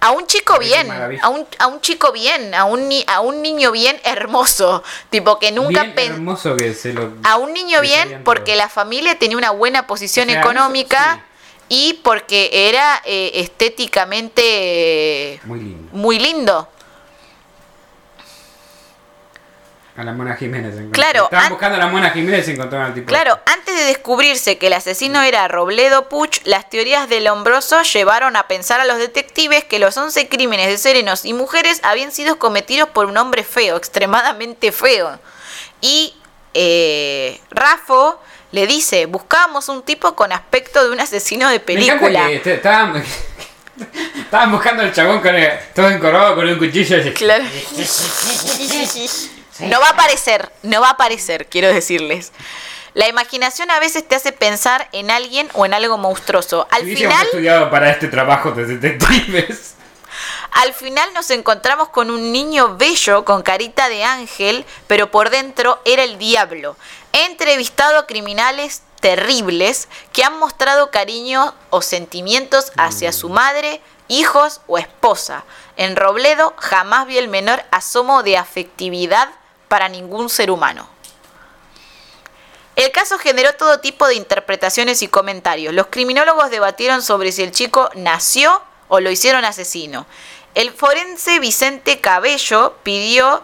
a un chico bien, a un, a un chico bien, a un, ni- a un niño bien hermoso, *laughs* tipo que nunca Bien pen- hermoso que se lo... a un niño bien porque todo. la familia tenía una buena posición O sea, económica eso y porque era eh, estéticamente eh, Muy lindo. muy lindo. A la Mona Jiménez. Claro, Estaban an- buscando a la Mona Jiménez y encontraron al tipo. Claro, antes de descubrirse que el asesino era Robledo Puch, las teorías de Lombroso llevaron a pensar a los detectives que los 11 crímenes de serenos y mujeres habían sido cometidos por un hombre feo, extremadamente feo. Y eh, Rafo le dice, buscábamos un tipo con aspecto de un asesino de Me película. que este- estaban, *laughs* estaban buscando al chabón con el, todo encorvado con un cuchillo. y- *laughs* *laughs* No va a aparecer, no va a aparecer, quiero decirles. La imaginación a veces te hace pensar en alguien o en algo monstruoso. Al final, estudiado para este trabajo de detectives. al final nos encontramos con un niño bello con carita de ángel, pero por dentro era el diablo. He entrevistado a criminales terribles que han mostrado cariño o sentimientos hacia su madre, hijos o esposa. En Robledo jamás vi el menor asomo de afectividad para ningún ser humano. El caso generó todo tipo de interpretaciones y comentarios. Los criminólogos debatieron sobre si el chico nació o lo hicieron asesino. El forense Vicente Cabello pidió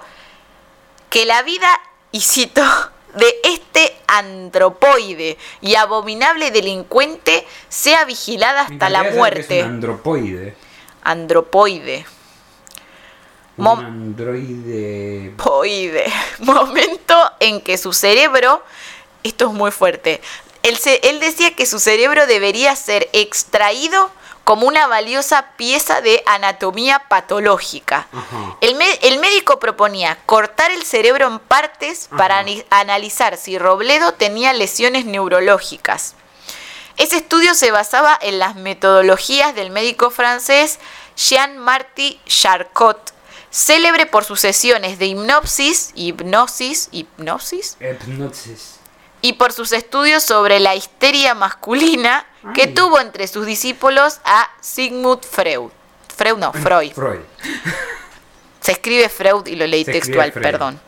que la vida, y cito, *laughs* de este antropoide y abominable delincuente sea vigilada hasta la muerte. Es un andropoide. Andropoide. Mom- androide. Poide. *laughs* Momento en que su cerebro esto es muy fuerte. Él, se- él decía que su cerebro debería ser extraído como una valiosa pieza de anatomía patológica. El, me- el médico proponía cortar el cerebro en partes para Ajá. analizar si Robledo tenía lesiones neurológicas. Ese estudio se basaba en las metodologías del médico francés Jean-Marty Charcot, célebre por sus sesiones de hipnosis, hipnosis, hipnosis Hipnosis. y por sus estudios sobre la histeria masculina que tuvo entre sus discípulos a Sigmund Freud. Freud no, *laughs* Freud. Freud. Se escribe Freud y lo leí Se textual, perdón.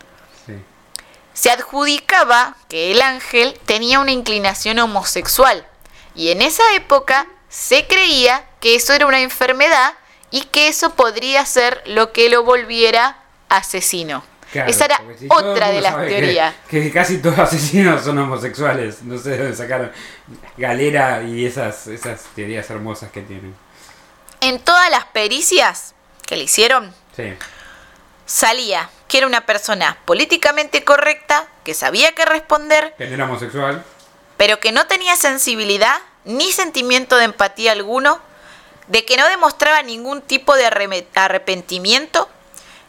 Sí. Se adjudicaba que el ángel tenía una inclinación homosexual y en esa época se creía que eso era una enfermedad y que eso podría ser lo que lo volviera asesino. Claro, esa era si otra de las que- teorías. Que, casi todos los asesinos son homosexuales. No sé de dónde sacaron Galera y esas, esas teorías hermosas que tienen. En todas las pericias que le hicieron, Sí. salía que era una persona políticamente correcta, que sabía qué responder, Que era homosexual. pero que no tenía sensibilidad ni sentimiento de empatía alguno, de que no demostraba ningún tipo de arrepentimiento,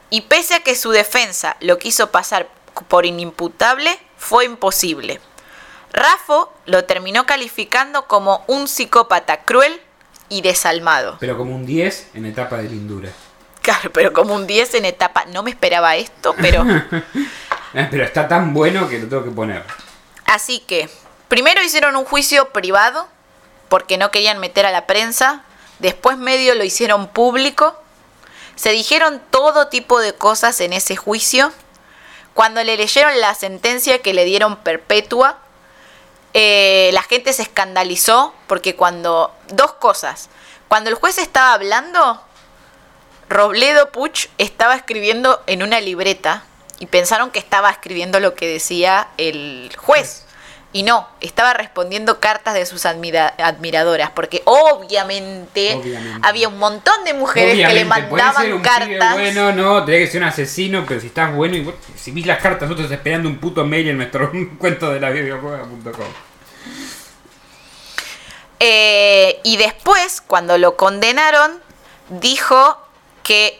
y pese a que su defensa lo quiso pasar por inimputable, fue imposible. Raffo lo terminó calificando como un psicópata cruel y desalmado. Pero como un 10 en etapa de lindura. Claro, pero como un 10 en etapa, no me esperaba esto, pero... *laughs* Eh, Pero está tan bueno que lo tengo que poner. Así que, primero hicieron un juicio privado, porque no querían meter a la prensa, después medio lo hicieron público, se dijeron todo tipo de cosas en ese juicio, cuando le leyeron la sentencia que le dieron perpetua, eh, la gente se escandalizó, porque cuando, dos cosas, cuando el juez estaba hablando, Robledo Puch estaba escribiendo en una libreta y pensaron que estaba escribiendo lo que decía el juez. Y no, estaba respondiendo cartas de sus admira- admiradoras, porque obviamente, Obviamente. había un montón de mujeres que le Obviamente, puede ser mandaban un cartas. bueno, no, tenés que ser un asesino, pero si estás bueno y vos- si vis las cartas, nosotros esperando un puto mail en nuestro *laughs* cuento de la videojuega.com. Eh, y después, cuando lo condenaron, dijo que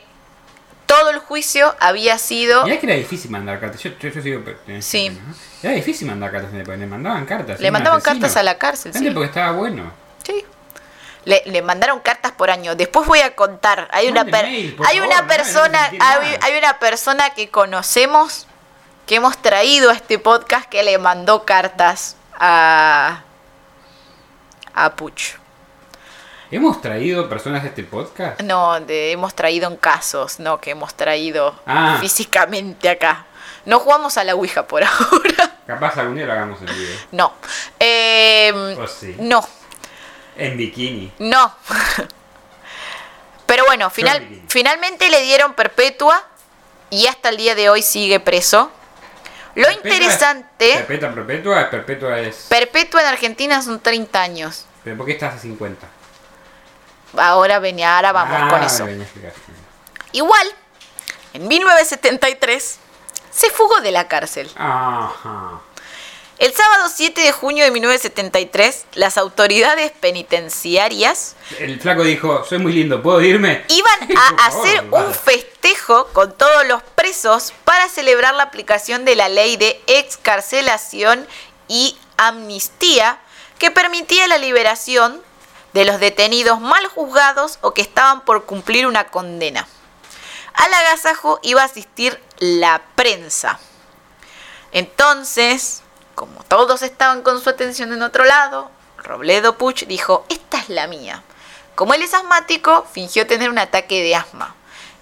todo el juicio había sido... Mirá que era difícil mandar cartas. Yo, yo, yo sigo Sí. Era difícil mandar cartas, porque le mandaban cartas. Le mandaban asesino. cartas a la cárcel, sí. porque estaba bueno. Sí. Le, le mandaron cartas por año. Después voy a contar. Hay una, per- mail, hay favor, una no persona, hay, hay una persona que conocemos que hemos traído a este podcast que le mandó cartas a a Puch. ¿Hemos traído personas de este podcast? No, de- hemos traído en casos, no que hemos traído Ah. físicamente acá. No jugamos a la Ouija por *laughs* ahora. Capaz algún día lo hagamos en vivo. No. Eh, ¿O sí? No, En bikini. no. Pero bueno, final, finalmente le dieron perpetua y hasta el día de hoy sigue preso. Lo Perpetua es- interesante, Perpetua, perpetua, perpetua es. perpetua en Argentina son 30 años. ¿Pero por qué estás a 50? Ahora venía, ahora vamos Ah, con eso. Igual, en 1973 se fugó de la cárcel. Ajá. El sábado 7 de junio de 1973, las autoridades penitenciarias El flaco dijo, soy muy lindo, ¿puedo irme? iban *laughs* a hacer un festejo con todos los presos para celebrar la aplicación de la ley de excarcelación y amnistía que permitía la liberación de los detenidos mal juzgados o que estaban por cumplir una condena. Al agasajo iba a asistir la prensa. Entonces, como todos estaban con su atención en otro lado, Robledo Puch dijo, esta es la mía. Como él es asmático, fingió tener un ataque de asma.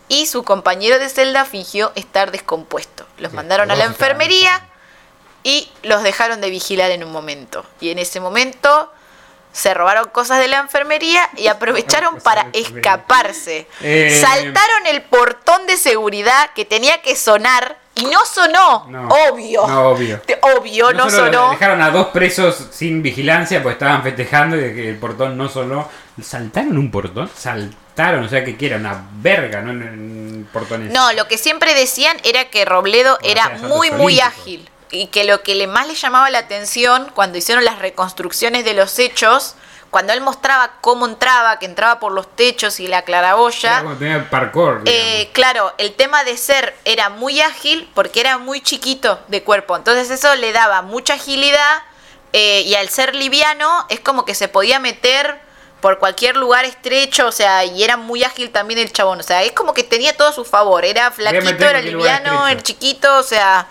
Y su compañero de celda fingió estar descompuesto. Los Sí, mandaron a la enfermería y los dejaron de vigilar en un momento. Y en ese momento se robaron cosas de la enfermería y *laughs* aprovecharon para escaparse. Eh, Saltaron el portón de seguridad que tenía que sonar y no sonó. No. obvio. No, obvio. Obvio, no, sonó. Dejaron a dos presos sin vigilancia, pues estaban festejando y que el portón no sonó. ¿Saltaron un portón? Saltaron, o sea que, era una verga, ¿no? En, en portones. No, lo que siempre decían era que Robledo era muy, muy ágil. Y que lo que le más le llamaba la atención cuando hicieron las reconstrucciones de los hechos, cuando él mostraba cómo entraba, que entraba por los techos y la claraboya. Era como tenía parkour. Eh, claro, el tema de ser era muy ágil porque era muy chiquito de cuerpo. Entonces eso le daba mucha agilidad eh, y al ser liviano es como que se podía meter por cualquier lugar estrecho, o sea, y era muy ágil también el chabón. O sea, es como que tenía todo a su favor. Era flaquito, era liviano, era chiquito, o sea...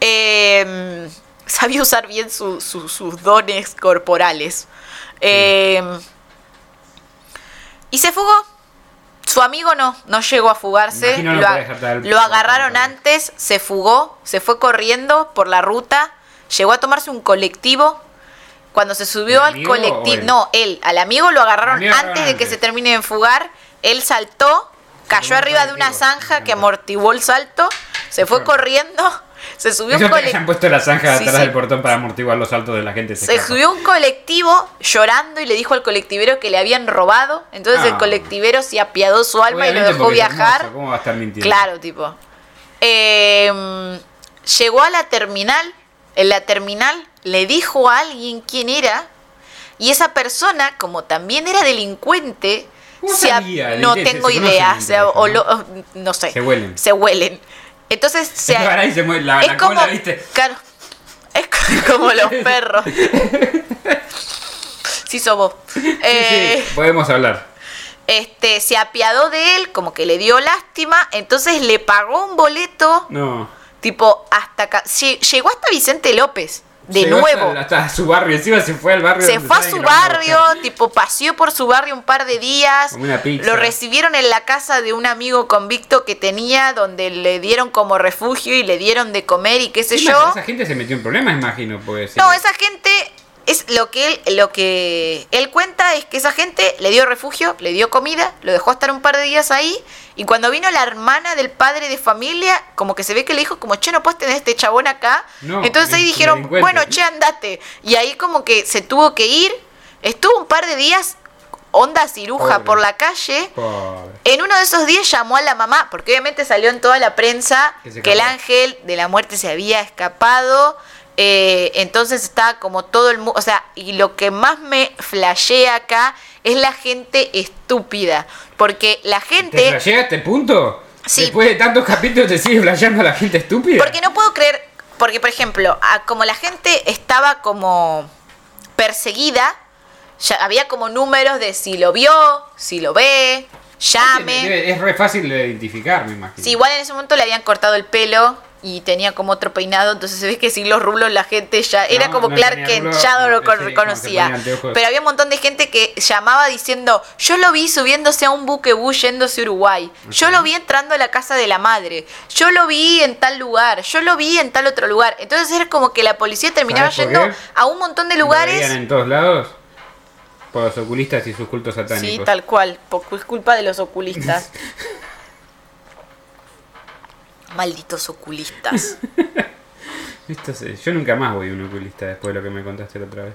eh, sabía usar bien su- su- sus dones corporales. Eh, y se fugó. Su amigo no, no llegó a fugarse. No Lo, a- agarraron antes, se fugó, se fue corriendo por la ruta, llegó a tomarse un colectivo. Cuando se subió ¿El al colectivo, él? no, él, al amigo lo agarraron amigo antes de que antes. se termine de fugar. Él saltó, cayó arriba de una zanja que amortiguó el salto, se fue corriendo, se subió Eso un que hayan colectivo. puesto la zanja Sí, atrás sí. del portón para amortiguar los saltos de la gente. Se escapa. subió un colectivo llorando y le dijo al colectivero que le habían robado. Entonces Ah. el colectivero se apiadó su alma y lo dejó viajar. hermoso, ¿Cómo va a estar mintiendo? Claro, tipo. Eh, llegó a la terminal. En la terminal le dijo a alguien quién era. Y esa persona, como también era delincuente, ¿Cómo se no Se- tengo se idea. entre o lo- no sé. Se huelen. Se huelen. Entonces se, y se mueve la, es la como, cola, ¿viste? claro, es co- *laughs* como los *laughs* perros. sí, somos. Sí, Eh, sí, podemos hablar. este, se apiadó de él, como que le dio lástima, entonces le pagó un boleto, No. tipo, hasta acá. lle- Llegó hasta Vicente López, de Llegó nuevo. Hasta, hasta su barrio. Encima se fue al barrio. Se fue a su barrio, tipo, paseó por su barrio un par de días. Una pizza. Lo recibieron en la casa de un amigo convicto que tenía, donde le dieron como refugio y le dieron de comer y qué sé yo. Esa gente se metió en problemas, imagino. Porque No, esa gente es lo que él lo que él cuenta es que esa gente le dio refugio, le dio comida, lo dejó estar un par de días ahí y cuando vino la hermana del padre de familia, como que se ve que le dijo como, "Che, no puedes tener este chabón acá." No, Entonces ahí dijeron. "Bueno, che, andate." Y ahí como que se tuvo que ir. Estuvo un par de días onda ciruja Pobre. por la calle. Pobre. En uno de esos días llamó a la mamá, porque obviamente salió en toda la prensa Que el ángel de la muerte se había escapado. Eh, entonces estaba como todo el mundo. O sea, y lo que más me flashea acá es la gente estúpida. Porque la ¿Te gente. flashea a este punto? Sí. Después de tantos capítulos te sigue flasheando a la gente estúpida. Porque no puedo creer. Porque, por ejemplo, a- como la gente estaba como perseguida, ya había como números de si lo vio, si lo ve, llame. Es re fácil de identificar, me imagino. Sí, igual en ese momento le habían cortado el pelo y tenía como otro peinado, entonces se ve que sin los rulos la gente ya era No, como no Clark Kent, ya no lo sí, reconocía. anteojos. Pero había un montón de gente que llamaba diciendo, yo lo vi subiéndose a un buquebús yéndose a Uruguay, yo lo vi entrando a la casa de la madre, yo lo vi en tal lugar, yo lo vi en tal otro lugar. Entonces era como que la policía terminaba ¿Sabes por yendo qué? a un montón de lugares. en todos lados por los oculistas y sus cultos satánicos. Sí, tal cual, por culpa de los oculistas. *laughs* Malditos oculistas. *laughs* Esto Yo nunca más voy a un oculista después de lo que me contaste la otra vez.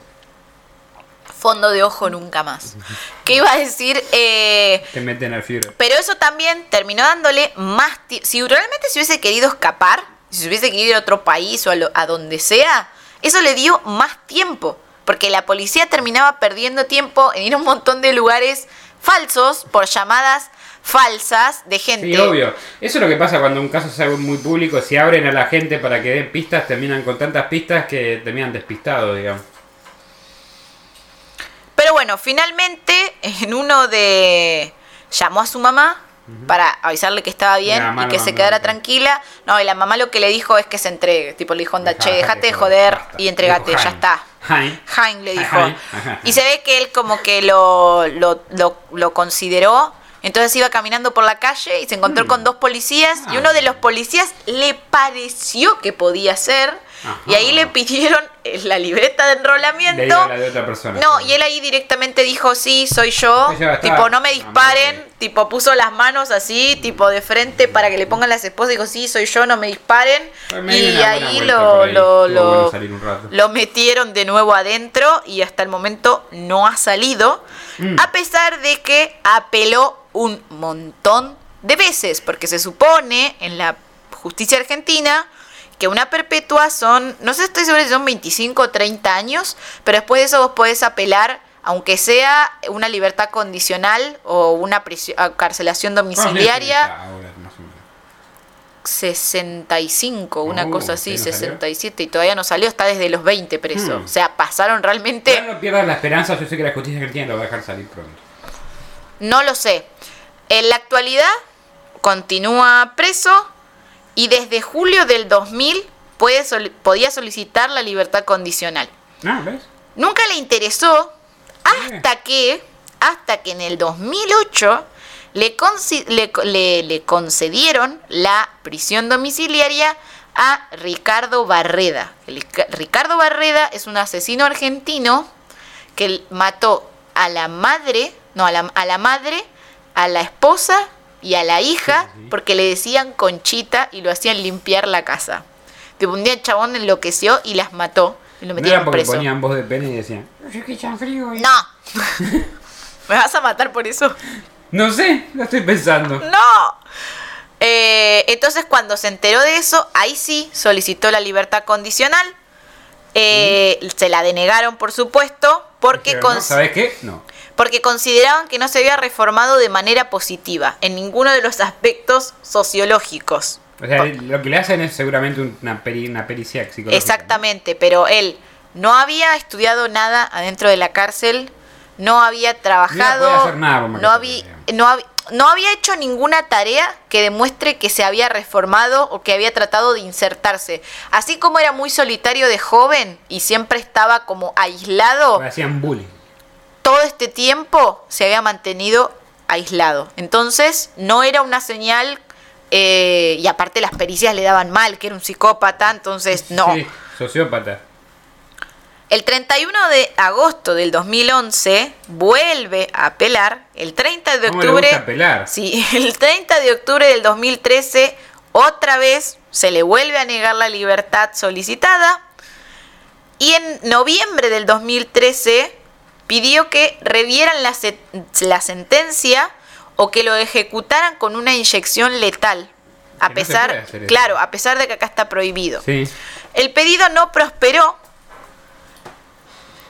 Fondo de ojo nunca más. *laughs* ¿Qué iba a decir? Eh, Te meten al fiebre. pero eso también terminó dándole más tiempo. Si realmente se hubiese querido escapar, si se hubiese querido ir a otro país o a, lo- a donde sea, eso le dio más tiempo. Porque la policía terminaba perdiendo tiempo en ir a un montón de lugares falsos por llamadas falsas de gente. Sí, obvio. Eso es lo que pasa cuando un caso se hace muy público. Si abren a la gente para que den pistas, terminan con tantas pistas que terminan despistados, digamos. Pero bueno, finalmente en uno de... llamó a su mamá para avisarle que estaba bien y que se quedara tranquila. No, y la mamá lo que le dijo es que se entregue. Tipo, le dijo, onda, Dejá, che, dejate de de joder basta. y entregate, ya está. Hein. Hein le dijo. Hein. Y se ve que él como que lo, lo, lo, lo consideró. Entonces iba caminando por la calle y se encontró Mm. con dos policías. Y Ah. uno de los policías le pareció que podía ser. Ajá. Y ahí le pidieron eh, la libreta de enrolamiento. Le dio la de otra persona. No, y él ahí directamente dijo, sí, soy yo. Tipo, no me Ah, disparen. Tipo, puso las manos así, tipo de frente para que le pongan las esposas. Dijo, sí, soy yo, no me disparen. Me Y una ahí lo, ahí. lo, bueno lo metieron de nuevo adentro y hasta el momento no ha salido. Mm. A pesar de que apeló un montón de veces, porque se supone en la justicia argentina que una perpetua son, no sé, estoy segura si son 25 o 30 años, pero después de eso vos podés apelar, aunque sea una libertad condicional o una prisión, carcelación domiciliaria. O menos. 65, una Oh, cosa así, ¿sí no salió? 67, y todavía no salió, está desde los 20 preso. Hmm. O sea, pasaron realmente, Ya no pierdas la esperanza, yo sé que la justicia argentina lo va a dejar salir pronto. No lo sé. En la actualidad continúa preso y desde julio del 2000 puede podía solicitar la libertad condicional. Ah, ¿ves? Nunca le interesó hasta que, hasta que en el 2008 le, le, le- le concedieron la prisión domiciliaria a Ricardo Barreda. El- Ricardo Barreda es un asesino argentino que mató a la madre, no, a la, a la madre, a la esposa y a la hija porque le decían Conchita y lo hacían limpiar la casa. Tipo, un día el chabón enloqueció y las mató y lo No era metieron porque preso. ponían voz de pene y decían, "Oye, qué chanfrío". y- No. *laughs* ¿Me vas a matar por eso? No sé, lo estoy pensando. No. Eh, entonces cuando se enteró de eso, ahí sí solicitó la libertad condicional. Eh, Se la denegaron, por supuesto, porque, Dijeron, ¿no? cons- ¿Sabes qué? No. Porque consideraban que no se había reformado de manera positiva en ninguno de los aspectos sociológicos. O sea, lo que le hacen es seguramente una, peri- una pericia psicológica. Exactamente, pero él no había estudiado nada adentro de la cárcel, no había trabajado, hacer nada no, había, no, había, no había hecho ninguna tarea que demuestre que se había reformado o que había tratado de insertarse. Así como era muy solitario de joven y siempre estaba como aislado, Le hacían bullying. Todo este tiempo se había mantenido aislado. Entonces no era una señal, eh, y aparte las pericias le daban mal, que era un psicópata, entonces no. Sí, sociópata. El 31 de agosto del 2011 vuelve a apelar. El 30 de ¿Cómo le octubre. gusta apelar? Sí, *laughs* el 30 de octubre del 2013 otra vez se le vuelve a negar la libertad solicitada. Y en noviembre del 2013 pidió que revieran la, se- la sentencia o que lo ejecutaran con una inyección letal. A Que pesar, claro, a pesar de que acá está prohibido. Sí. El pedido no prosperó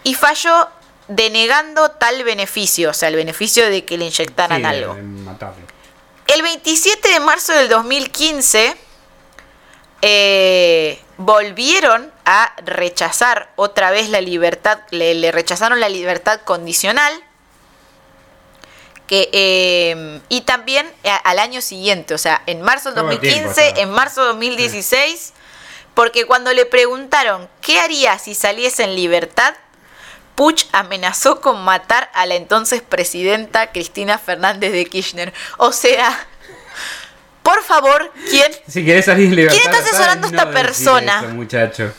y falló denegando tal beneficio, o sea, el beneficio de que le inyectaran sí, algo. El 27 de marzo del 2015 eh, volvieron a rechazar otra vez la libertad, le, le rechazaron la libertad condicional. Que, eh, y también a- al año siguiente, o sea, en marzo del Todo el 2015, tiempo estaba. en marzo de 2016, porque cuando le preguntaron qué haría si saliese en libertad, Puch amenazó con matar a la entonces presidenta Cristina Fernández de Kirchner. O sea, por favor, ¿quién? Si querés salir en libertad. ¿Quién está asesorando a no esta persona? eso, muchacho.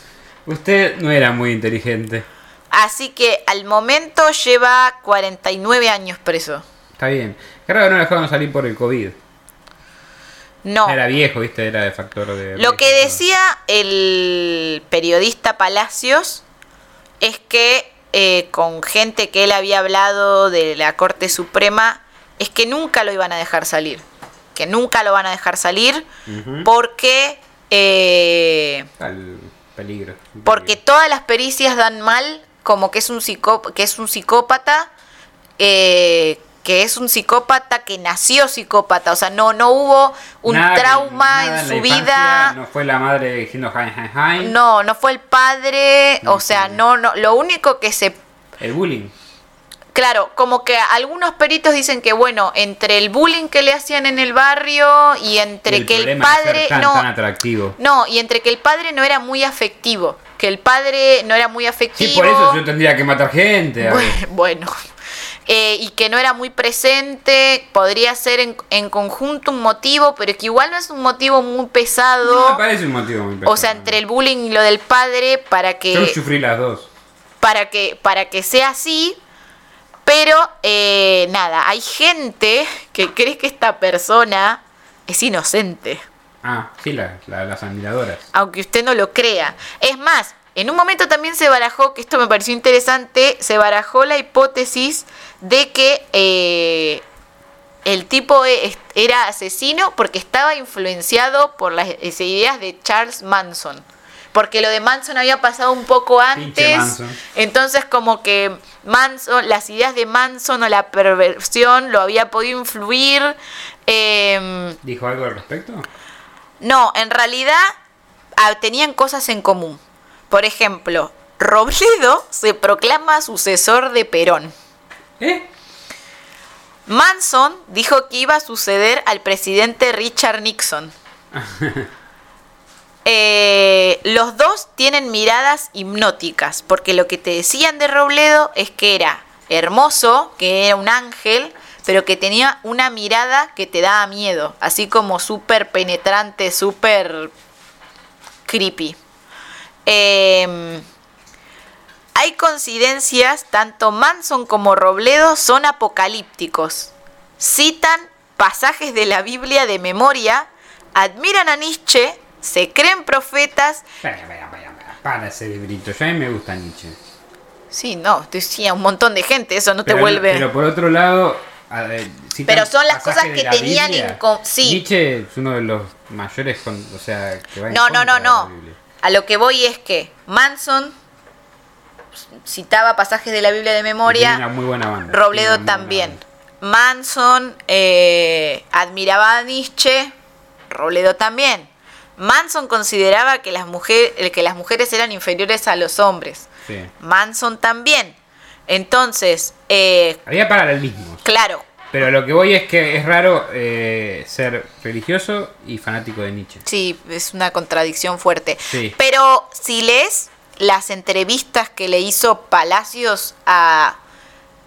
Usted no era muy inteligente. Así que al momento lleva 49 años preso. Está bien. Raro que no lo dejaron salir por el COVID. No. Era viejo, viste, era de factor de. Lo que decía el periodista Palacios es que eh, con gente que él había hablado de la Corte Suprema, es que nunca lo iban a dejar salir. Que nunca lo van a dejar salir porque... eh, Al peligro. porque todas las pericias dan mal como que es un psicó- que es un psicópata eh, que es un psicópata que nació psicópata o sea no no hubo un Nada trauma nada en su vida No fue la madre diciendo hi, hi, hi. no no fue el padre o sea no no lo único que se El bullying. Claro, como que algunos peritos dicen que bueno, entre el bullying que le hacían en el barrio y entre el que el padre tan, no tan atractivo. no, y entre que el padre no era muy afectivo, que el padre no era muy afectivo. Sí, por eso yo tendría que matar gente. Bueno, bueno. Eh, y que no era muy presente, podría ser en, en conjunto un motivo, pero que igual no es un motivo muy No me pesado. parece un motivo muy o sea, pesado. entre el bullying y lo del padre, para Yo que, sufrí las dos. para que, para que sea así. Pero eh, nada, hay gente que cree que esta persona es inocente. Ah, sí, la- la- las admiradoras. aunque usted no lo crea. Es más, en un momento también se barajó, que esto me pareció interesante, se barajó la hipótesis de que eh, el tipo e- era asesino porque estaba influenciado por las ideas de Charles Manson. Porque lo de Manson había pasado un poco antes. Entonces como que Manson, las ideas de Manson o la perversión lo había podido influir. em, ¿Dijo algo al respecto? no, en realidad tenían cosas en común. Por ejemplo, Robledo se proclama sucesor de Perón. ¿Eh? Manson dijo que iba a suceder al presidente Richard Nixon. *laughs* Eh, los dos tienen miradas hipnóticas, porque lo que te decían de Robledo es que era hermoso, que era un ángel, pero que tenía una mirada que te daba miedo, así como súper penetrante, súper creepy. Em, hay coincidencias, tanto Manson como Robledo son apocalípticos. Citan pasajes de la Biblia de memoria, admiran a Nietzsche, se creen profetas. Espera, espera, espera. Para ese librito. Ya a mí me gusta Nietzsche. Sí, no, te decía un montón de gente, eso no te vuelve. Pero por otro lado. a ver, Pero son las cosas que la tenían en sí. Nietzsche es uno de los mayores. con- o sea, que va en No, no, no, no. A lo que voy es que Manson citaba pasajes de la Biblia de memoria. una muy buena banda. Robledo muy también. Manson eh, admiraba a Nietzsche, Robledo también. Manson consideraba que las, mujer- el que las mujeres eran inferiores a los hombres. Sí. Manson también. Entonces, eh, Había paralelismos. claro, Pero lo que voy es que es raro eh, ser religioso y fanático de Nietzsche. sí, es una contradicción fuerte. Sí. Pero si lees las entrevistas que le hizo Palacios a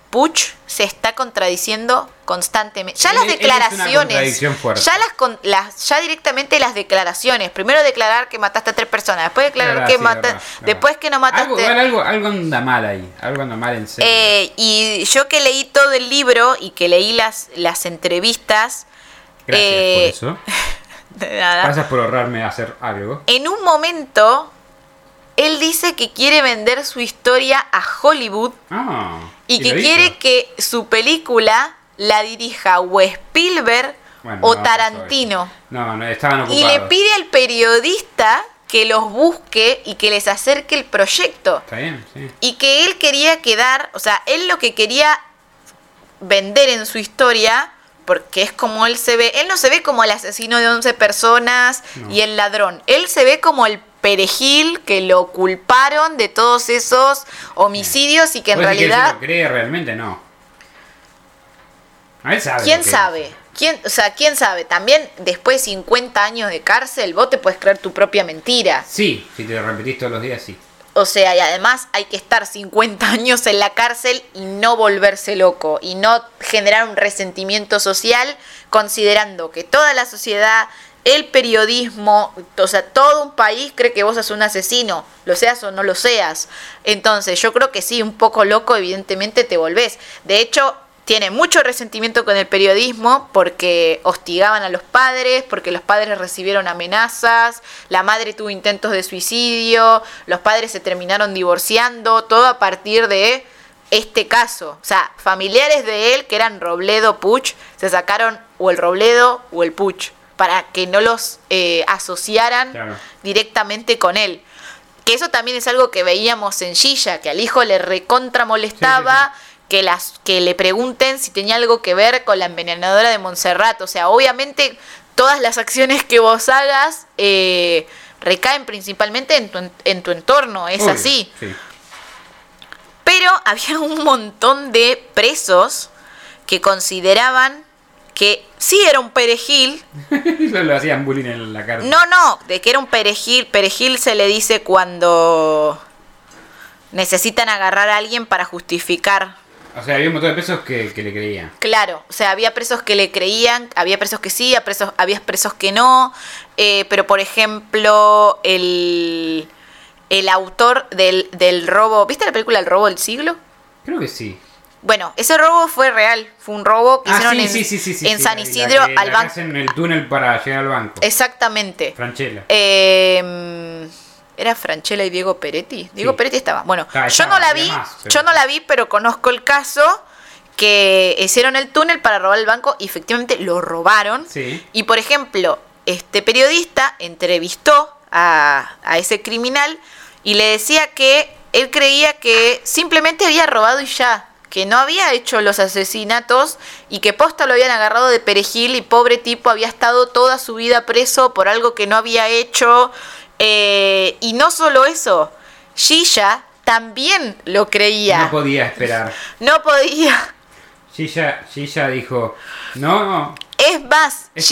Puch, se está contradiciendo constantemente. Ya Él- las declaraciones, ya las, con- las ya directamente las declaraciones. Primero declarar que mataste a tres personas, después declarar Verdad, que sí, mata- verdad, verdad. después que no mataste. Algo, igual algo, algo anda mal ahí. Algo anda mal en serio. Eh, y yo que leí todo el libro y que leí las, las entrevistas, Gracias eh, por eso. *laughs* de nada, Gracias por ahorrarme hacer algo. en un momento él dice que quiere vender su historia a Hollywood Ah, y que quiere que su película la dirija o Spielberg Bueno, o no Tarantino. No, no, estaban ocupados. Y le pide al periodista que los busque y que les acerque el proyecto. Está bien, sí. Y que él quería quedar, o sea, él lo que quería vender en su historia, porque es como él se ve, él no se ve como el asesino de 11 personas No. y el ladrón, él se ve como el perejil que lo culparon de todos esos homicidios y que en ¿Vos decís que él se realidad, lo cree realmente? No. A él sabe. ¿quién sabe? ¿Quién, o sea, quién sabe? También después de 50 años de cárcel, vos te puedes creer tu propia mentira. Sí, si te lo repetís todos los días, sí. O sea, y además hay que estar 50 años en la cárcel y no volverse loco y no generar un resentimiento social considerando que toda la sociedad, el periodismo, o sea, todo un país cree que vos sos un asesino, lo seas o no lo seas. Entonces, yo creo que sí, un poco loco evidentemente te volvés. De hecho, tiene mucho resentimiento con el periodismo porque hostigaban a los padres, porque los padres recibieron amenazas, la madre tuvo intentos de suicidio, los padres se terminaron divorciando, todo a partir de este caso. O sea, familiares de él, que eran Robledo Puch, se sacaron o el Robledo o el Puch, para que no los eh, asociaran Claro. directamente con él. Que eso también es algo que veíamos en Gilla, que al hijo le recontra molestaba que las que le pregunten si tenía algo que ver con la envenenadora de Montserrat. O sea, obviamente todas las acciones que vos hagas eh, recaen principalmente en tu, en- tu entorno, es Obvio, así. Sí. Pero *laughs* había un montón de presos que consideraban que sí era un perejil, *laughs* lo hacían bullying en la cárcel. no, no, de que era un perejil. Perejil se le dice cuando necesitan agarrar a alguien para justificar. O sea, había un montón de presos que, que le creían. Claro, o sea, había presos que le creían, había presos que sí, había presos, había presos que no. eh, pero, por ejemplo, el, el autor del, del robo. ¿Viste la película El robo del siglo? Creo que sí. Bueno, ese robo fue real. Fue un robo que Ah, hicieron sí, en, sí, sí, en sí, San Isidro la al la que banco. hacen el túnel para llegar al banco. Exactamente. Franchella. Eh, ¿Era Franchella y Diego Peretti? Diego Sí. Peretti estaba. Bueno, Ah, yo no la vi, más, yo no la vi, pero conozco el caso que hicieron el túnel para robar el banco y efectivamente lo robaron. Sí. Y por ejemplo, este periodista entrevistó a, a ese criminal y le decía que él creía que simplemente había robado y ya, que no había hecho los asesinatos y que posta lo habían agarrado de perejil y pobre tipo había estado toda su vida preso por algo que no había hecho. Eh, y no solo eso, Shisha también lo creía. No podía esperar. No podía. Gilla, Gilla dijo, no, Es más, Es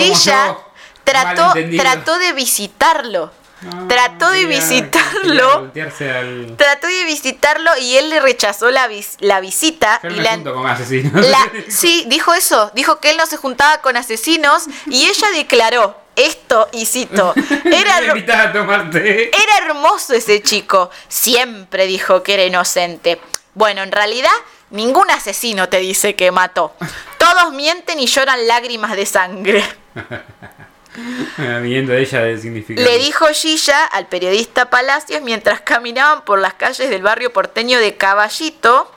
trató, trató de visitarlo. No, Trató de quería- visitarlo. quería voltearse al... Trató de visitarlo y él le rechazó la, vis- la visita. Yo y me la, junto con asesinos. la- *laughs* sí, dijo eso. Dijo que él no se juntaba con asesinos y ella declaró esto y cito. *laughs* Era, a tomar té. era hermoso ese chico. Siempre dijo que era inocente. Bueno, en realidad, ningún asesino te dice que mató. Todos mienten y lloran lágrimas de sangre. *laughs* Viendo ella de. Le dijo Gilla al periodista Palacios mientras caminaban por las calles del barrio porteño de Caballito.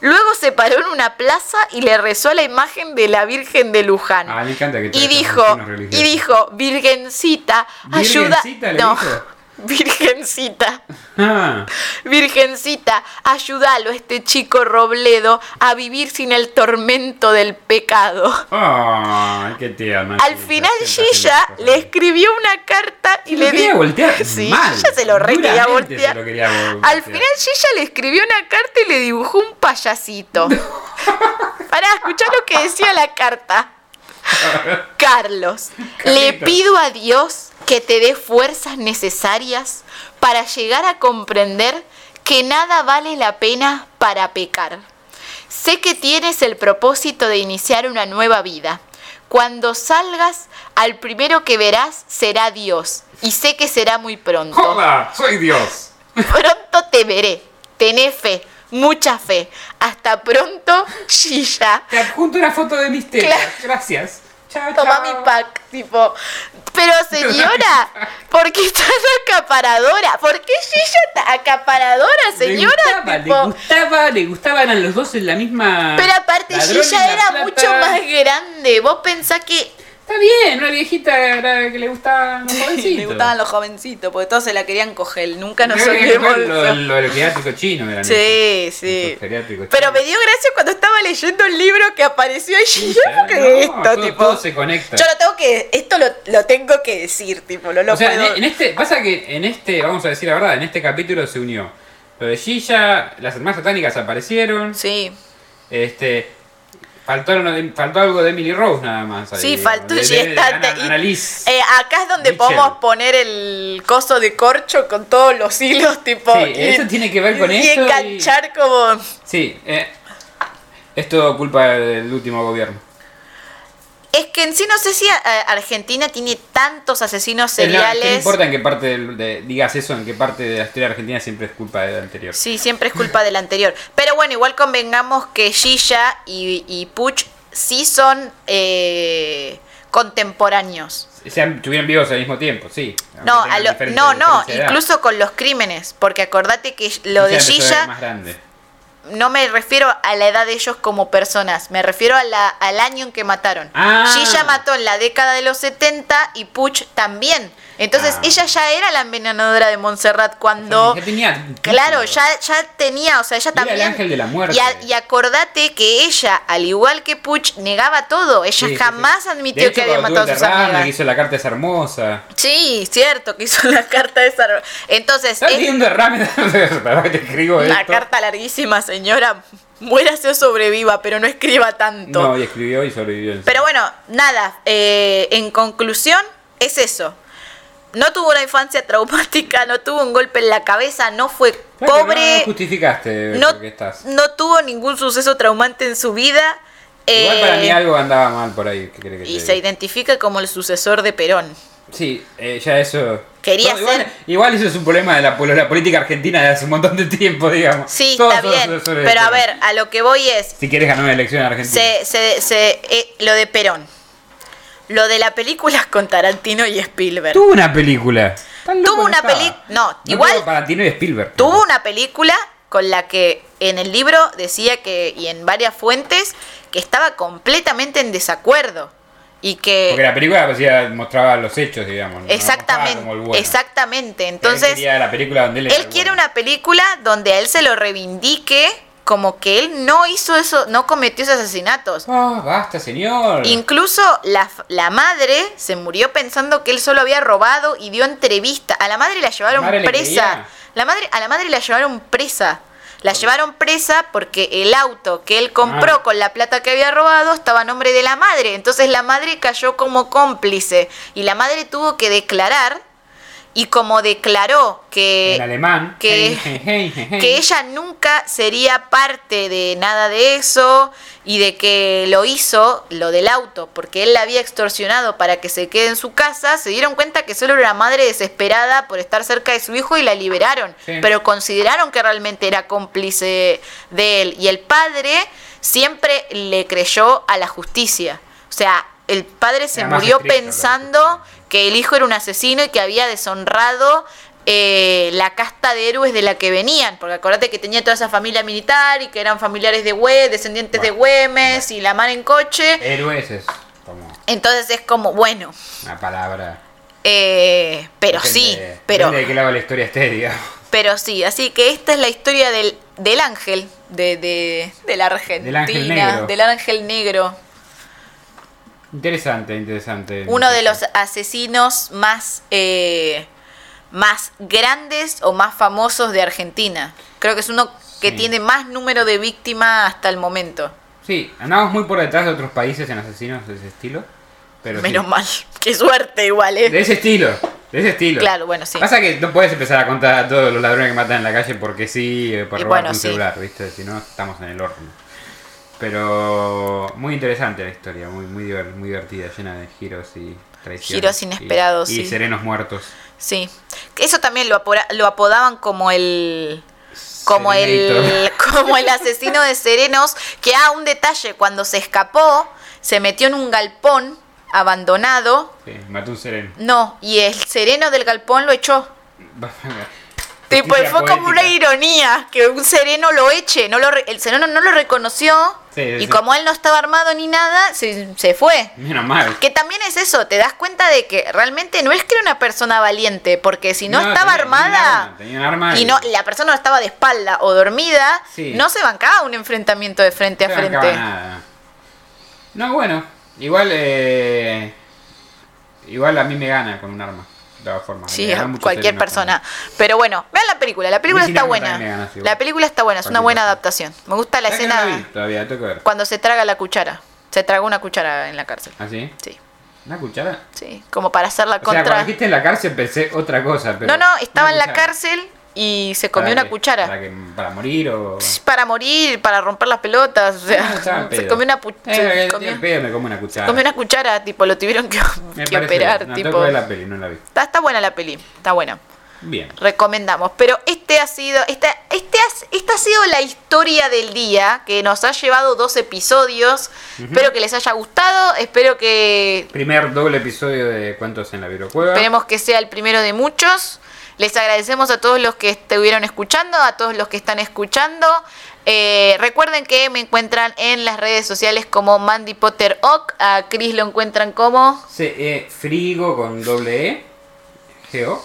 Luego se paró en una plaza y le rezó a la imagen de la Virgen de Luján. Ah, me encanta que y dijo, y dijo, Virgencita, ayuda. ¿Virgencita le no, dijo? *laughs* Virgencita. Ah, Virgencita, ayúdalo a este chico Robledo a vivir sin el tormento del pecado. ay, qué tierna. Al final Gilla le escribió una carta y le quería dijo... voltear Sí, mal, Gilla se lo re quería voltear. lo quería voltear. Al final Gilla le escribió una carta y le dibujó un payasito. *laughs* Para escuchar lo que decía la carta. *laughs* Carlos, le pido a Dios que te dé fuerzas necesarias para llegar a comprender que nada vale la pena para pecar. Sé que tienes el propósito de iniciar una nueva vida. Cuando salgas, al primero que verás será Dios. Y sé que será muy pronto. ¡Joda! ¡Soy Dios! Pronto te veré. Tené fe, mucha fe. Hasta pronto, *laughs* Gilla. Te adjunto una foto de mis tetas. Claro. Gracias. Chao, Toma chao. mi pack, tipo. Pero señora, ¿por qué estás acaparadora? ¿Por qué Gilla está acaparadora, señora? Le gustaba, tipo? le gustaba, le gustaban a los dos en la misma. Pero aparte Gilla la era plata. mucho más grande. Vos pensás que Está bien, una viejita era que le gustaban *laughs* los jovencitos. le gustaban los jovencitos, porque todos se la querían coger. Nunca nos *laughs* que olvidemos lo, lo del geriátrico chino eran Sí, esos. sí. Pero me dio gracia cuando estaba leyendo el libro que apareció ahí. Sí, *laughs* Yo no no, esto, todo, tipo. todo se conecta. Yo lo tengo que. Esto lo, lo tengo que decir, tipo, no lo o sea, puedo. en, en este, pasa que en este, vamos a decir la verdad, en este capítulo se unió. Lo de Gilla, las hermanas satánicas aparecieron. Sí. Este. Faltó, algo de- faltó algo de Emily Rose nada más. ahí, Sí, faltó de, y de- de está- Ana- y-. Eh, acá es donde Mitchell. podemos poner el coso de corcho con todos los hilos, tipo. Sí, eso tiene que ver con y esto y- enganchar como. Sí, eh, es todo culpa del último gobierno. Es que en sí no sé si eh, Argentina tiene tantos asesinos Es la- ¿Qué seriales. importa en qué parte del- de, digas eso? En qué parte de la historia argentina siempre es culpa del anterior. Sí, siempre es culpa del anterior. Pero bueno, igual convengamos que Gilla y, y Puch sí son eh, contemporáneos. Se estuvieron vivos al mismo tiempo, sí. No, a lo- no, no, de incluso con los crímenes, porque acordate que lo de Gilla no me refiero a la edad de ellos como personas, me refiero a la- al año en que mataron. Ah. Gilla mató en la década de los 70 y Puch también. Entonces Ah. ella ya era la envenenadora de Montserrat cuando... Ya tenía Claro, ya, ya tenía, o sea, ella Era el también... ángel de la muerte. Y, a- y acordate que ella, al igual que Puch, negaba todo. Ella Sí, jamás sí. admitió hecho, que había matado a sus amigas. que hizo la carta esa hermosa. Sí, cierto, que hizo la carta esa. Entonces, ¿Sabes? es un derrame. ¿Para que te escribo una esto? carta larguísima, señora. Muérase o sobreviva, pero no escriba tanto. No, y escribió y sobrevivió. Pero bueno, nada, eh, en conclusión, es eso. No tuvo una infancia traumática, no tuvo un golpe en la cabeza, no fue pobre, no justificaste no, estás. tuvo ningún suceso traumante en su vida. Igual para eh, mí algo andaba mal por ahí. ¿qué querés que te y se identifica como el sucesor de Perón. Sí, eh, ya eso. Quería igual, ser- Igual eso es un problema de la, pol- la política argentina de hace un montón de tiempo, digamos. Sí, Todos está bien. Pero a ver, a lo que voy es, Si quieres ganar una elección en Argentina. se, se, se- eh, lo de Perón. Lo de la película con Tarantino y Spielberg. Tuvo una película. Tuvo no una peli- no, No igual- Tarantino y Spielberg. Tuvo una película con la que en el libro decía que, y en varias fuentes, que estaba completamente en desacuerdo. Y que... Porque la película parecía, mostraba los hechos, digamos. no Exactamente, el bueno. exactamente. Entonces, quería la película donde él quiere bueno. una película donde a él se lo reivindique como que él no hizo eso, no cometió esos asesinatos. Ah, basta, señor. Incluso la, la madre se murió pensando que él solo había robado y dio entrevista. A la madre la llevaron madre presa. La madre, a la madre la llevaron presa. La llevaron presa porque el auto que él compró Ah. con la plata que había robado estaba a nombre de la madre. Entonces la madre cayó como cómplice. Y la madre tuvo que declarar. Y como declaró que alemán. que- Hey, hey, hey, hey. que ella nunca sería parte de nada de eso y de que lo hizo, lo del auto, porque él la había extorsionado para que se quede en su casa, se dieron cuenta que solo era una madre desesperada por estar cerca de su hijo y la liberaron, Sí. pero consideraron que realmente era cómplice de él y el padre siempre le creyó a la justicia. O sea, el padre se murió estricto, pensando que el hijo era un asesino y que había deshonrado eh, la casta de héroes de la que venían, porque acordate que tenía toda esa familia militar y que eran familiares de Güe, descendientes de Bueno, Güemes y la mar en coche. Héroes es como Entonces es como, bueno, una palabra. eh, pero Depende- sí, pero, de qué lado la historia esté, digamos. pero sí. Así que esta es la historia del, del ángel de, de, de la Argentina, ángel negro. del ángel negro. Interesante, interesante. uno de los asesinos más eh, más grandes o más famosos de Argentina. Creo que es uno que Sí. tiene más número de víctimas hasta el momento. Sí, andamos muy por detrás de otros países en asesinos de ese estilo. Pero Menos sí. mal. *laughs* Qué suerte igual, ¿eh? De ese estilo, de ese estilo. Claro, bueno, sí. Pasa que no puedes empezar a contar a todos los ladrones que matan en la calle porque sí, eh, por Y robar bueno, un sí. celular, ¿viste? Si no, estamos en el horno. Pero muy interesante la historia, muy, muy, muy divertida, llena de giros y traiciones. Giros inesperados, Y, sí. serenos muertos. Sí. Eso también lo, apora- lo apodaban como el como el *laughs* como el asesino de serenos, que ah, un detalle, cuando se escapó, se metió en un galpón abandonado. Sí, mató un sereno. No, y el sereno del galpón lo echó. *laughs* Tipo, fue como una ironía que un sereno lo eche, no lo re- el sereno no lo reconoció Sí, y sí. como él no estaba armado ni nada, se, se fue. Menos mal. Que también es eso, te das cuenta de que realmente no es que era una persona valiente, porque si no, estaba tenía- tenía un armada arma, tenía un arma y no la persona no estaba de espalda o dormida, Sí. no se bancaba un enfrentamiento de frente a No frente. nada. No, bueno, igual eh, igual a mí me gana con un arma, todas formas. Sí, cualquier persona. Pero bueno, vean la película, la película está buena. ganas. La película está buena, es una buena adaptación. Me gusta la con- ¿Sabes que no escena vi? Todavía, tengo que ver. cuando se traga la cuchara. Se tragó una cuchara en la cárcel. ¿Ah, sí? Sí, ¿Una cuchara? sí, como para hacer la O sea, cuando contra. dijiste en la cárcel pensé otra cosa, pero... no, no, estaba en la cuchara. cárcel y se comió ¿Para una cuchara. ¿Para, que, ¿Para morir o...? Para morir, para romper las pelotas, o sea, Ah, se comió una, pu- Eh, comió- pedo, me como una cuchara. comió una cuchara, tipo, lo tuvieron que, *laughs* operar. No, tipo. la peli, no la vi. Está, está buena la peli, está buena. Bien. Recomendamos. Pero este ha sido, esta, este ha- esta ha sido la historia del día que nos ha llevado dos episodios. Espero que les haya gustado. Espero que Primer doble episodio de Cuentos en la Virocueva. Esperemos que sea el primero de muchos. Les agradecemos a todos los que estuvieron escuchando, a todos los que están escuchando. Eh, recuerden que me encuentran en las redes sociales como Mandy Potter Ock. A Chris lo encuentran como. CE Frigo con doble E, Geo.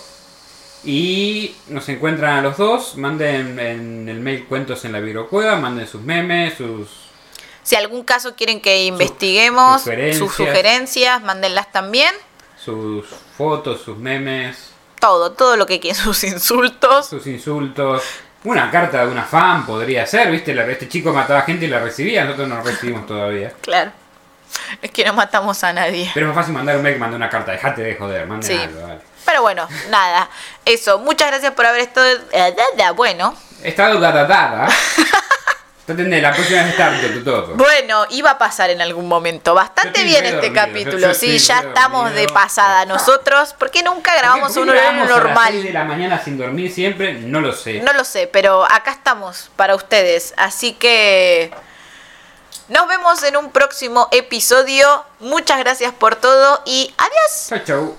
Y nos encuentran a los dos. Manden en el mail cuentos en la Virocueva. Manden sus memes, sus. Si algún caso quieren que investiguemos, sugerencias. sus sugerencias, mándenlas también. sus fotos, sus memes, Todo, todo lo que quieran, *laughs* sus insultos. sus insultos. Una carta de una fan podría ser, ¿viste? La- Este chico mataba gente y la recibía. Nosotros no la recibimos *laughs* todavía. Claro. Es que no matamos a nadie. Pero es más fácil mandar un mail que mandar una carta. Dejate de joder, manden Sí. algo. Pero bueno, nada. Eso. Muchas gracias por haber estado. eh, Bueno. Está dada dada. *laughs* Entendés, la próxima vez está todo. Bueno, iba a pasar en algún momento. Bastante bien este dormido, capítulo. sí, ya estamos de pasada nosotros. ¿Por qué nunca grabamos ¿Por qué- un por qué horario grabamos a las seis normal? de la mañana sin dormir siempre? No lo sé. No lo sé, pero acá estamos para ustedes. Así que nos vemos en un próximo episodio. Muchas gracias por todo y adiós. Chau, chau.